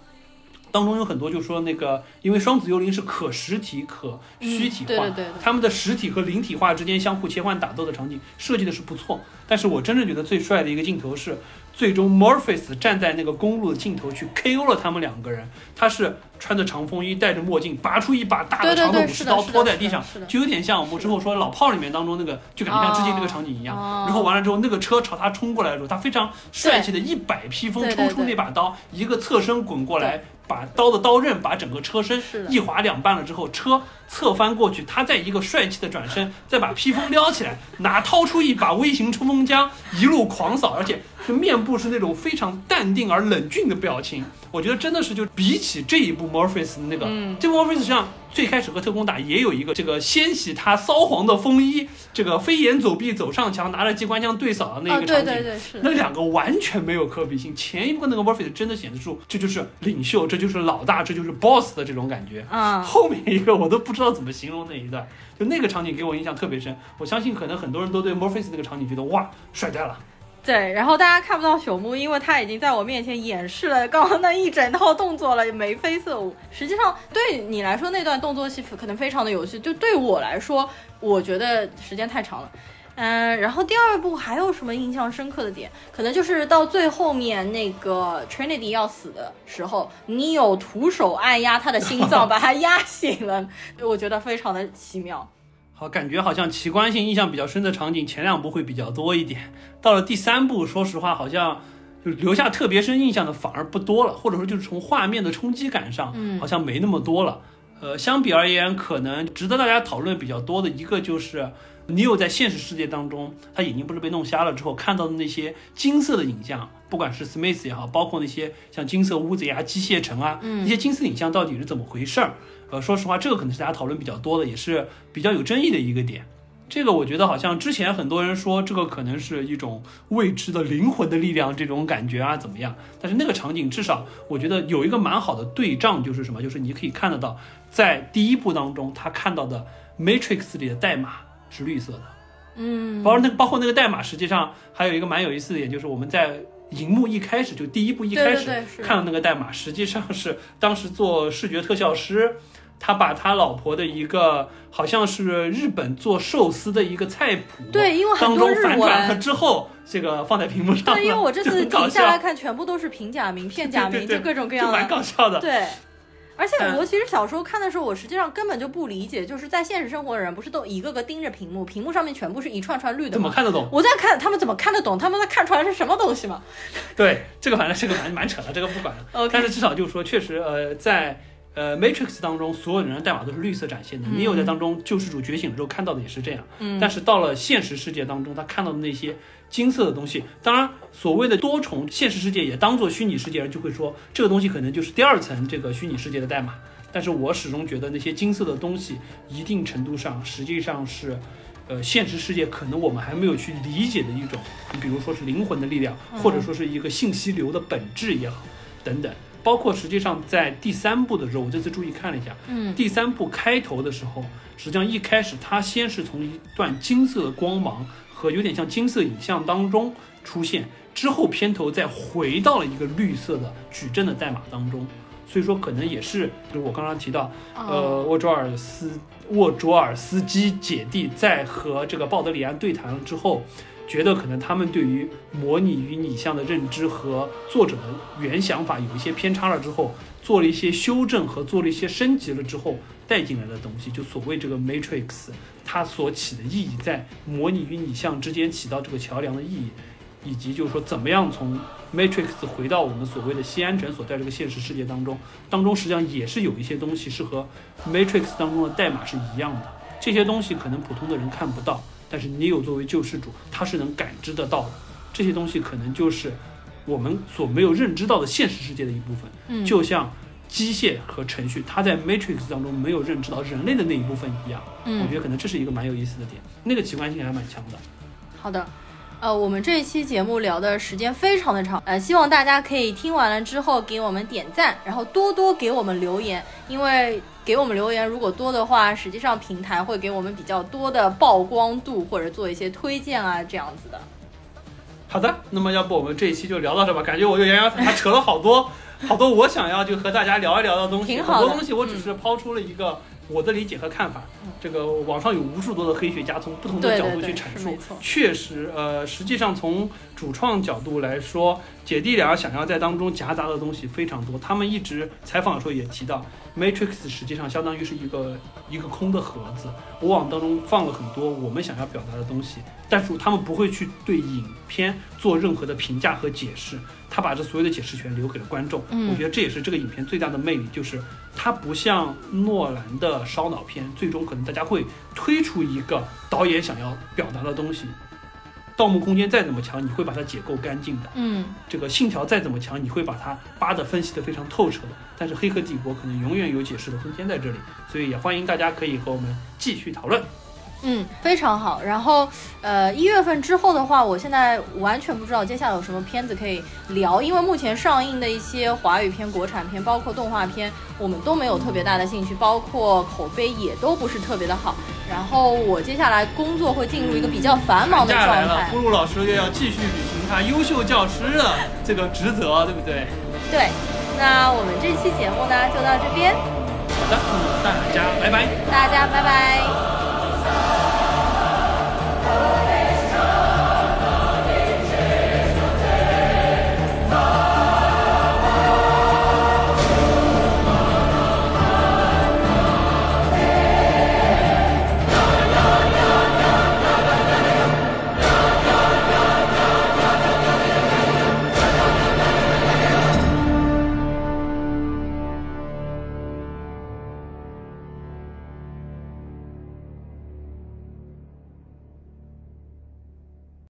当中有很多就说那个，因为双子幽灵是可实体可虚体化，他们的实体和灵体化之间相互切换打斗的场景设计的是不错。但是我真正觉得最帅的一个镜头是。最终，Morpheus 站在那个公路的尽头去 KO 了他们两个人。他是穿着长风衣，戴着墨镜，拔出一把大的长的武士刀，拖在地上，就有点像我们之后说《老炮》里面当中那个，就感觉像致敬这个场景一样。然后完了之后，那个车朝他冲过来的时候，他非常帅气的一百披风，抽出那把刀，一个侧身滚过来，把刀的刀刃把整个车身一划两半了之后，车侧翻过去，他再一个帅气的转身，再把披风撩起来，拿掏出一把微型冲锋枪，一路狂扫，而且。面部是那种非常淡定而冷峻的表情，我觉得真的是就比起这一部 Morpheus 的那个，这部 Morpheus 实际上最开始和特工打也有一个这个掀起他骚黄的风衣，这个飞檐走壁走上墙，拿着机关枪对扫的那个场景，那两个完全没有可比性。前一部那个 Morpheus 真的显示出这就是领袖，这就是老大，这就是 boss 的这种感觉。啊，后面一个我都不知道怎么形容那一段，就那个场景给我印象特别深。我相信可能很多人都对 Morpheus 那个场景觉得哇帅呆了。对，然后大家看不到朽木，因为他已经在我面前演示了刚刚那一整套动作了，眉飞色舞。实际上对你来说那段动作戏可能非常的有趣，就对我来说，我觉得时间太长了。嗯，然后第二部还有什么印象深刻的点？可能就是到最后面那个 Trinity 要死的时候，你有徒手按压他的心脏，把他压醒了，我觉得非常的奇妙。好，感觉好像奇观性印象比较深的场景，前两部会比较多一点。到了第三部，说实话，好像就留下特别深印象的反而不多了，或者说就是从画面的冲击感上，好像没那么多了。呃，相比而言，可能值得大家讨论比较多的一个就是，你有在现实世界当中，他眼睛不是被弄瞎了之后看到的那些金色的影像，不管是 Smith 也好，包括那些像金色屋子呀、机械城啊，那些金色影像到底是怎么回事儿？呃，说实话，这个可能是大家讨论比较多的，也是比较有争议的一个点。这个我觉得好像之前很多人说这个可能是一种未知的灵魂的力量，这种感觉啊怎么样？但是那个场景至少我觉得有一个蛮好的对仗，就是什么？就是你可以看得到，在第一部当中他看到的 Matrix 里的代码是绿色的，嗯，包括那个包括那个代码，实际上还有一个蛮有意思的点，就是我们在荧幕一开始就第一部一开始看到那个代码，实际上是当时做视觉特效师。他把他老婆的一个好像是日本做寿司的一个菜谱，对，因为很多反转了之后，这个放在屏幕上，对，因为我这次 停下来看，全部都是平假名、片假名，就各种各样的，蛮搞笑的。对，而且我其实小时候看的时候，我实际上根本就不理解，就是在现实生活的人不是都一个个盯着屏幕，屏幕上面全部是一串串绿的，怎么看得懂？我在看他们怎么看得懂，他们在看出来是什么东西吗？对，这个反正这个蛮蛮扯的，这个不管了。但是至少就是说，确实，呃，在。呃，Matrix 当中所有人的代码都是绿色展现的。你有在当中救世主觉醒之后看到的也是这样。嗯，但是到了现实世界当中，他看到的那些金色的东西，当然所谓的多重现实世界也当做虚拟世界，人就会说这个东西可能就是第二层这个虚拟世界的代码。但是我始终觉得那些金色的东西，一定程度上实际上是，呃，现实世界可能我们还没有去理解的一种，你比如说是灵魂的力量，或者说是一个信息流的本质也好，等等。包括实际上在第三部的时候，我这次注意看了一下，嗯，第三部开头的时候，实际上一开始它先是从一段金色的光芒和有点像金色影像当中出现，之后片头再回到了一个绿色的矩阵的代码当中，所以说可能也是，就是我刚刚提到，呃，沃卓尔斯沃卓尔斯基姐弟在和这个鲍德里安对谈了之后。觉得可能他们对于模拟与拟像的认知和作者的原想法有一些偏差了之后，做了一些修正和做了一些升级了之后带进来的东西，就所谓这个 Matrix，它所起的意义在模拟与拟像之间起到这个桥梁的意义，以及就是说怎么样从 Matrix 回到我们所谓的西安全所在这个现实世界当中，当中实际上也是有一些东西是和 Matrix 当中的代码是一样的，这些东西可能普通的人看不到。但是你有作为救世主，他是能感知得到的，这些东西可能就是我们所没有认知到的现实世界的一部分。嗯，就像机械和程序，它在 Matrix 当中没有认知到人类的那一部分一样。嗯，我觉得可能这是一个蛮有意思的点，那个奇观性还蛮强的。好的。呃，我们这一期节目聊的时间非常的长，呃，希望大家可以听完了之后给我们点赞，然后多多给我们留言，因为给我们留言如果多的话，实际上平台会给我们比较多的曝光度或者做一些推荐啊这样子的。好的，那么要不我们这一期就聊到这吧，感觉我就洋洋洒洒扯了好多好多我想要就和大家聊一聊的东西，很多东西我只是抛出了一个。我的理解和看法，这个网上有无数多的黑学家从不同的角度去阐述，确实，呃，实际上从主创角度来说，姐弟俩想要在当中夹杂的东西非常多。他们一直采访的时候也提到，Matrix 实际上相当于是一个一个空的盒子，我往当中放了很多我们想要表达的东西，但是他们不会去对影片做任何的评价和解释。他把这所有的解释权留给了观众，我觉得这也是这个影片最大的魅力，就是它不像诺兰的烧脑片，最终可能大家会推出一个导演想要表达的东西。盗墓空间再怎么强，你会把它解构干净的。嗯，这个信条再怎么强，你会把它扒的分析的非常透彻的。但是黑客帝国可能永远有解释的空间在这里，所以也欢迎大家可以和我们继续讨论。嗯，非常好。然后，呃，一月份之后的话，我现在完全不知道接下来有什么片子可以聊，因为目前上映的一些华语片、国产片，包括动画片，我们都没有特别大的兴趣，包括口碑也都不是特别的好。然后我接下来工作会进入一个比较繁忙的状态。呼噜老师又要继续履行他优秀教师的这个职责，对不对？对。那我们这期节目呢，就到这边。好的，大家拜拜。大家拜拜。No.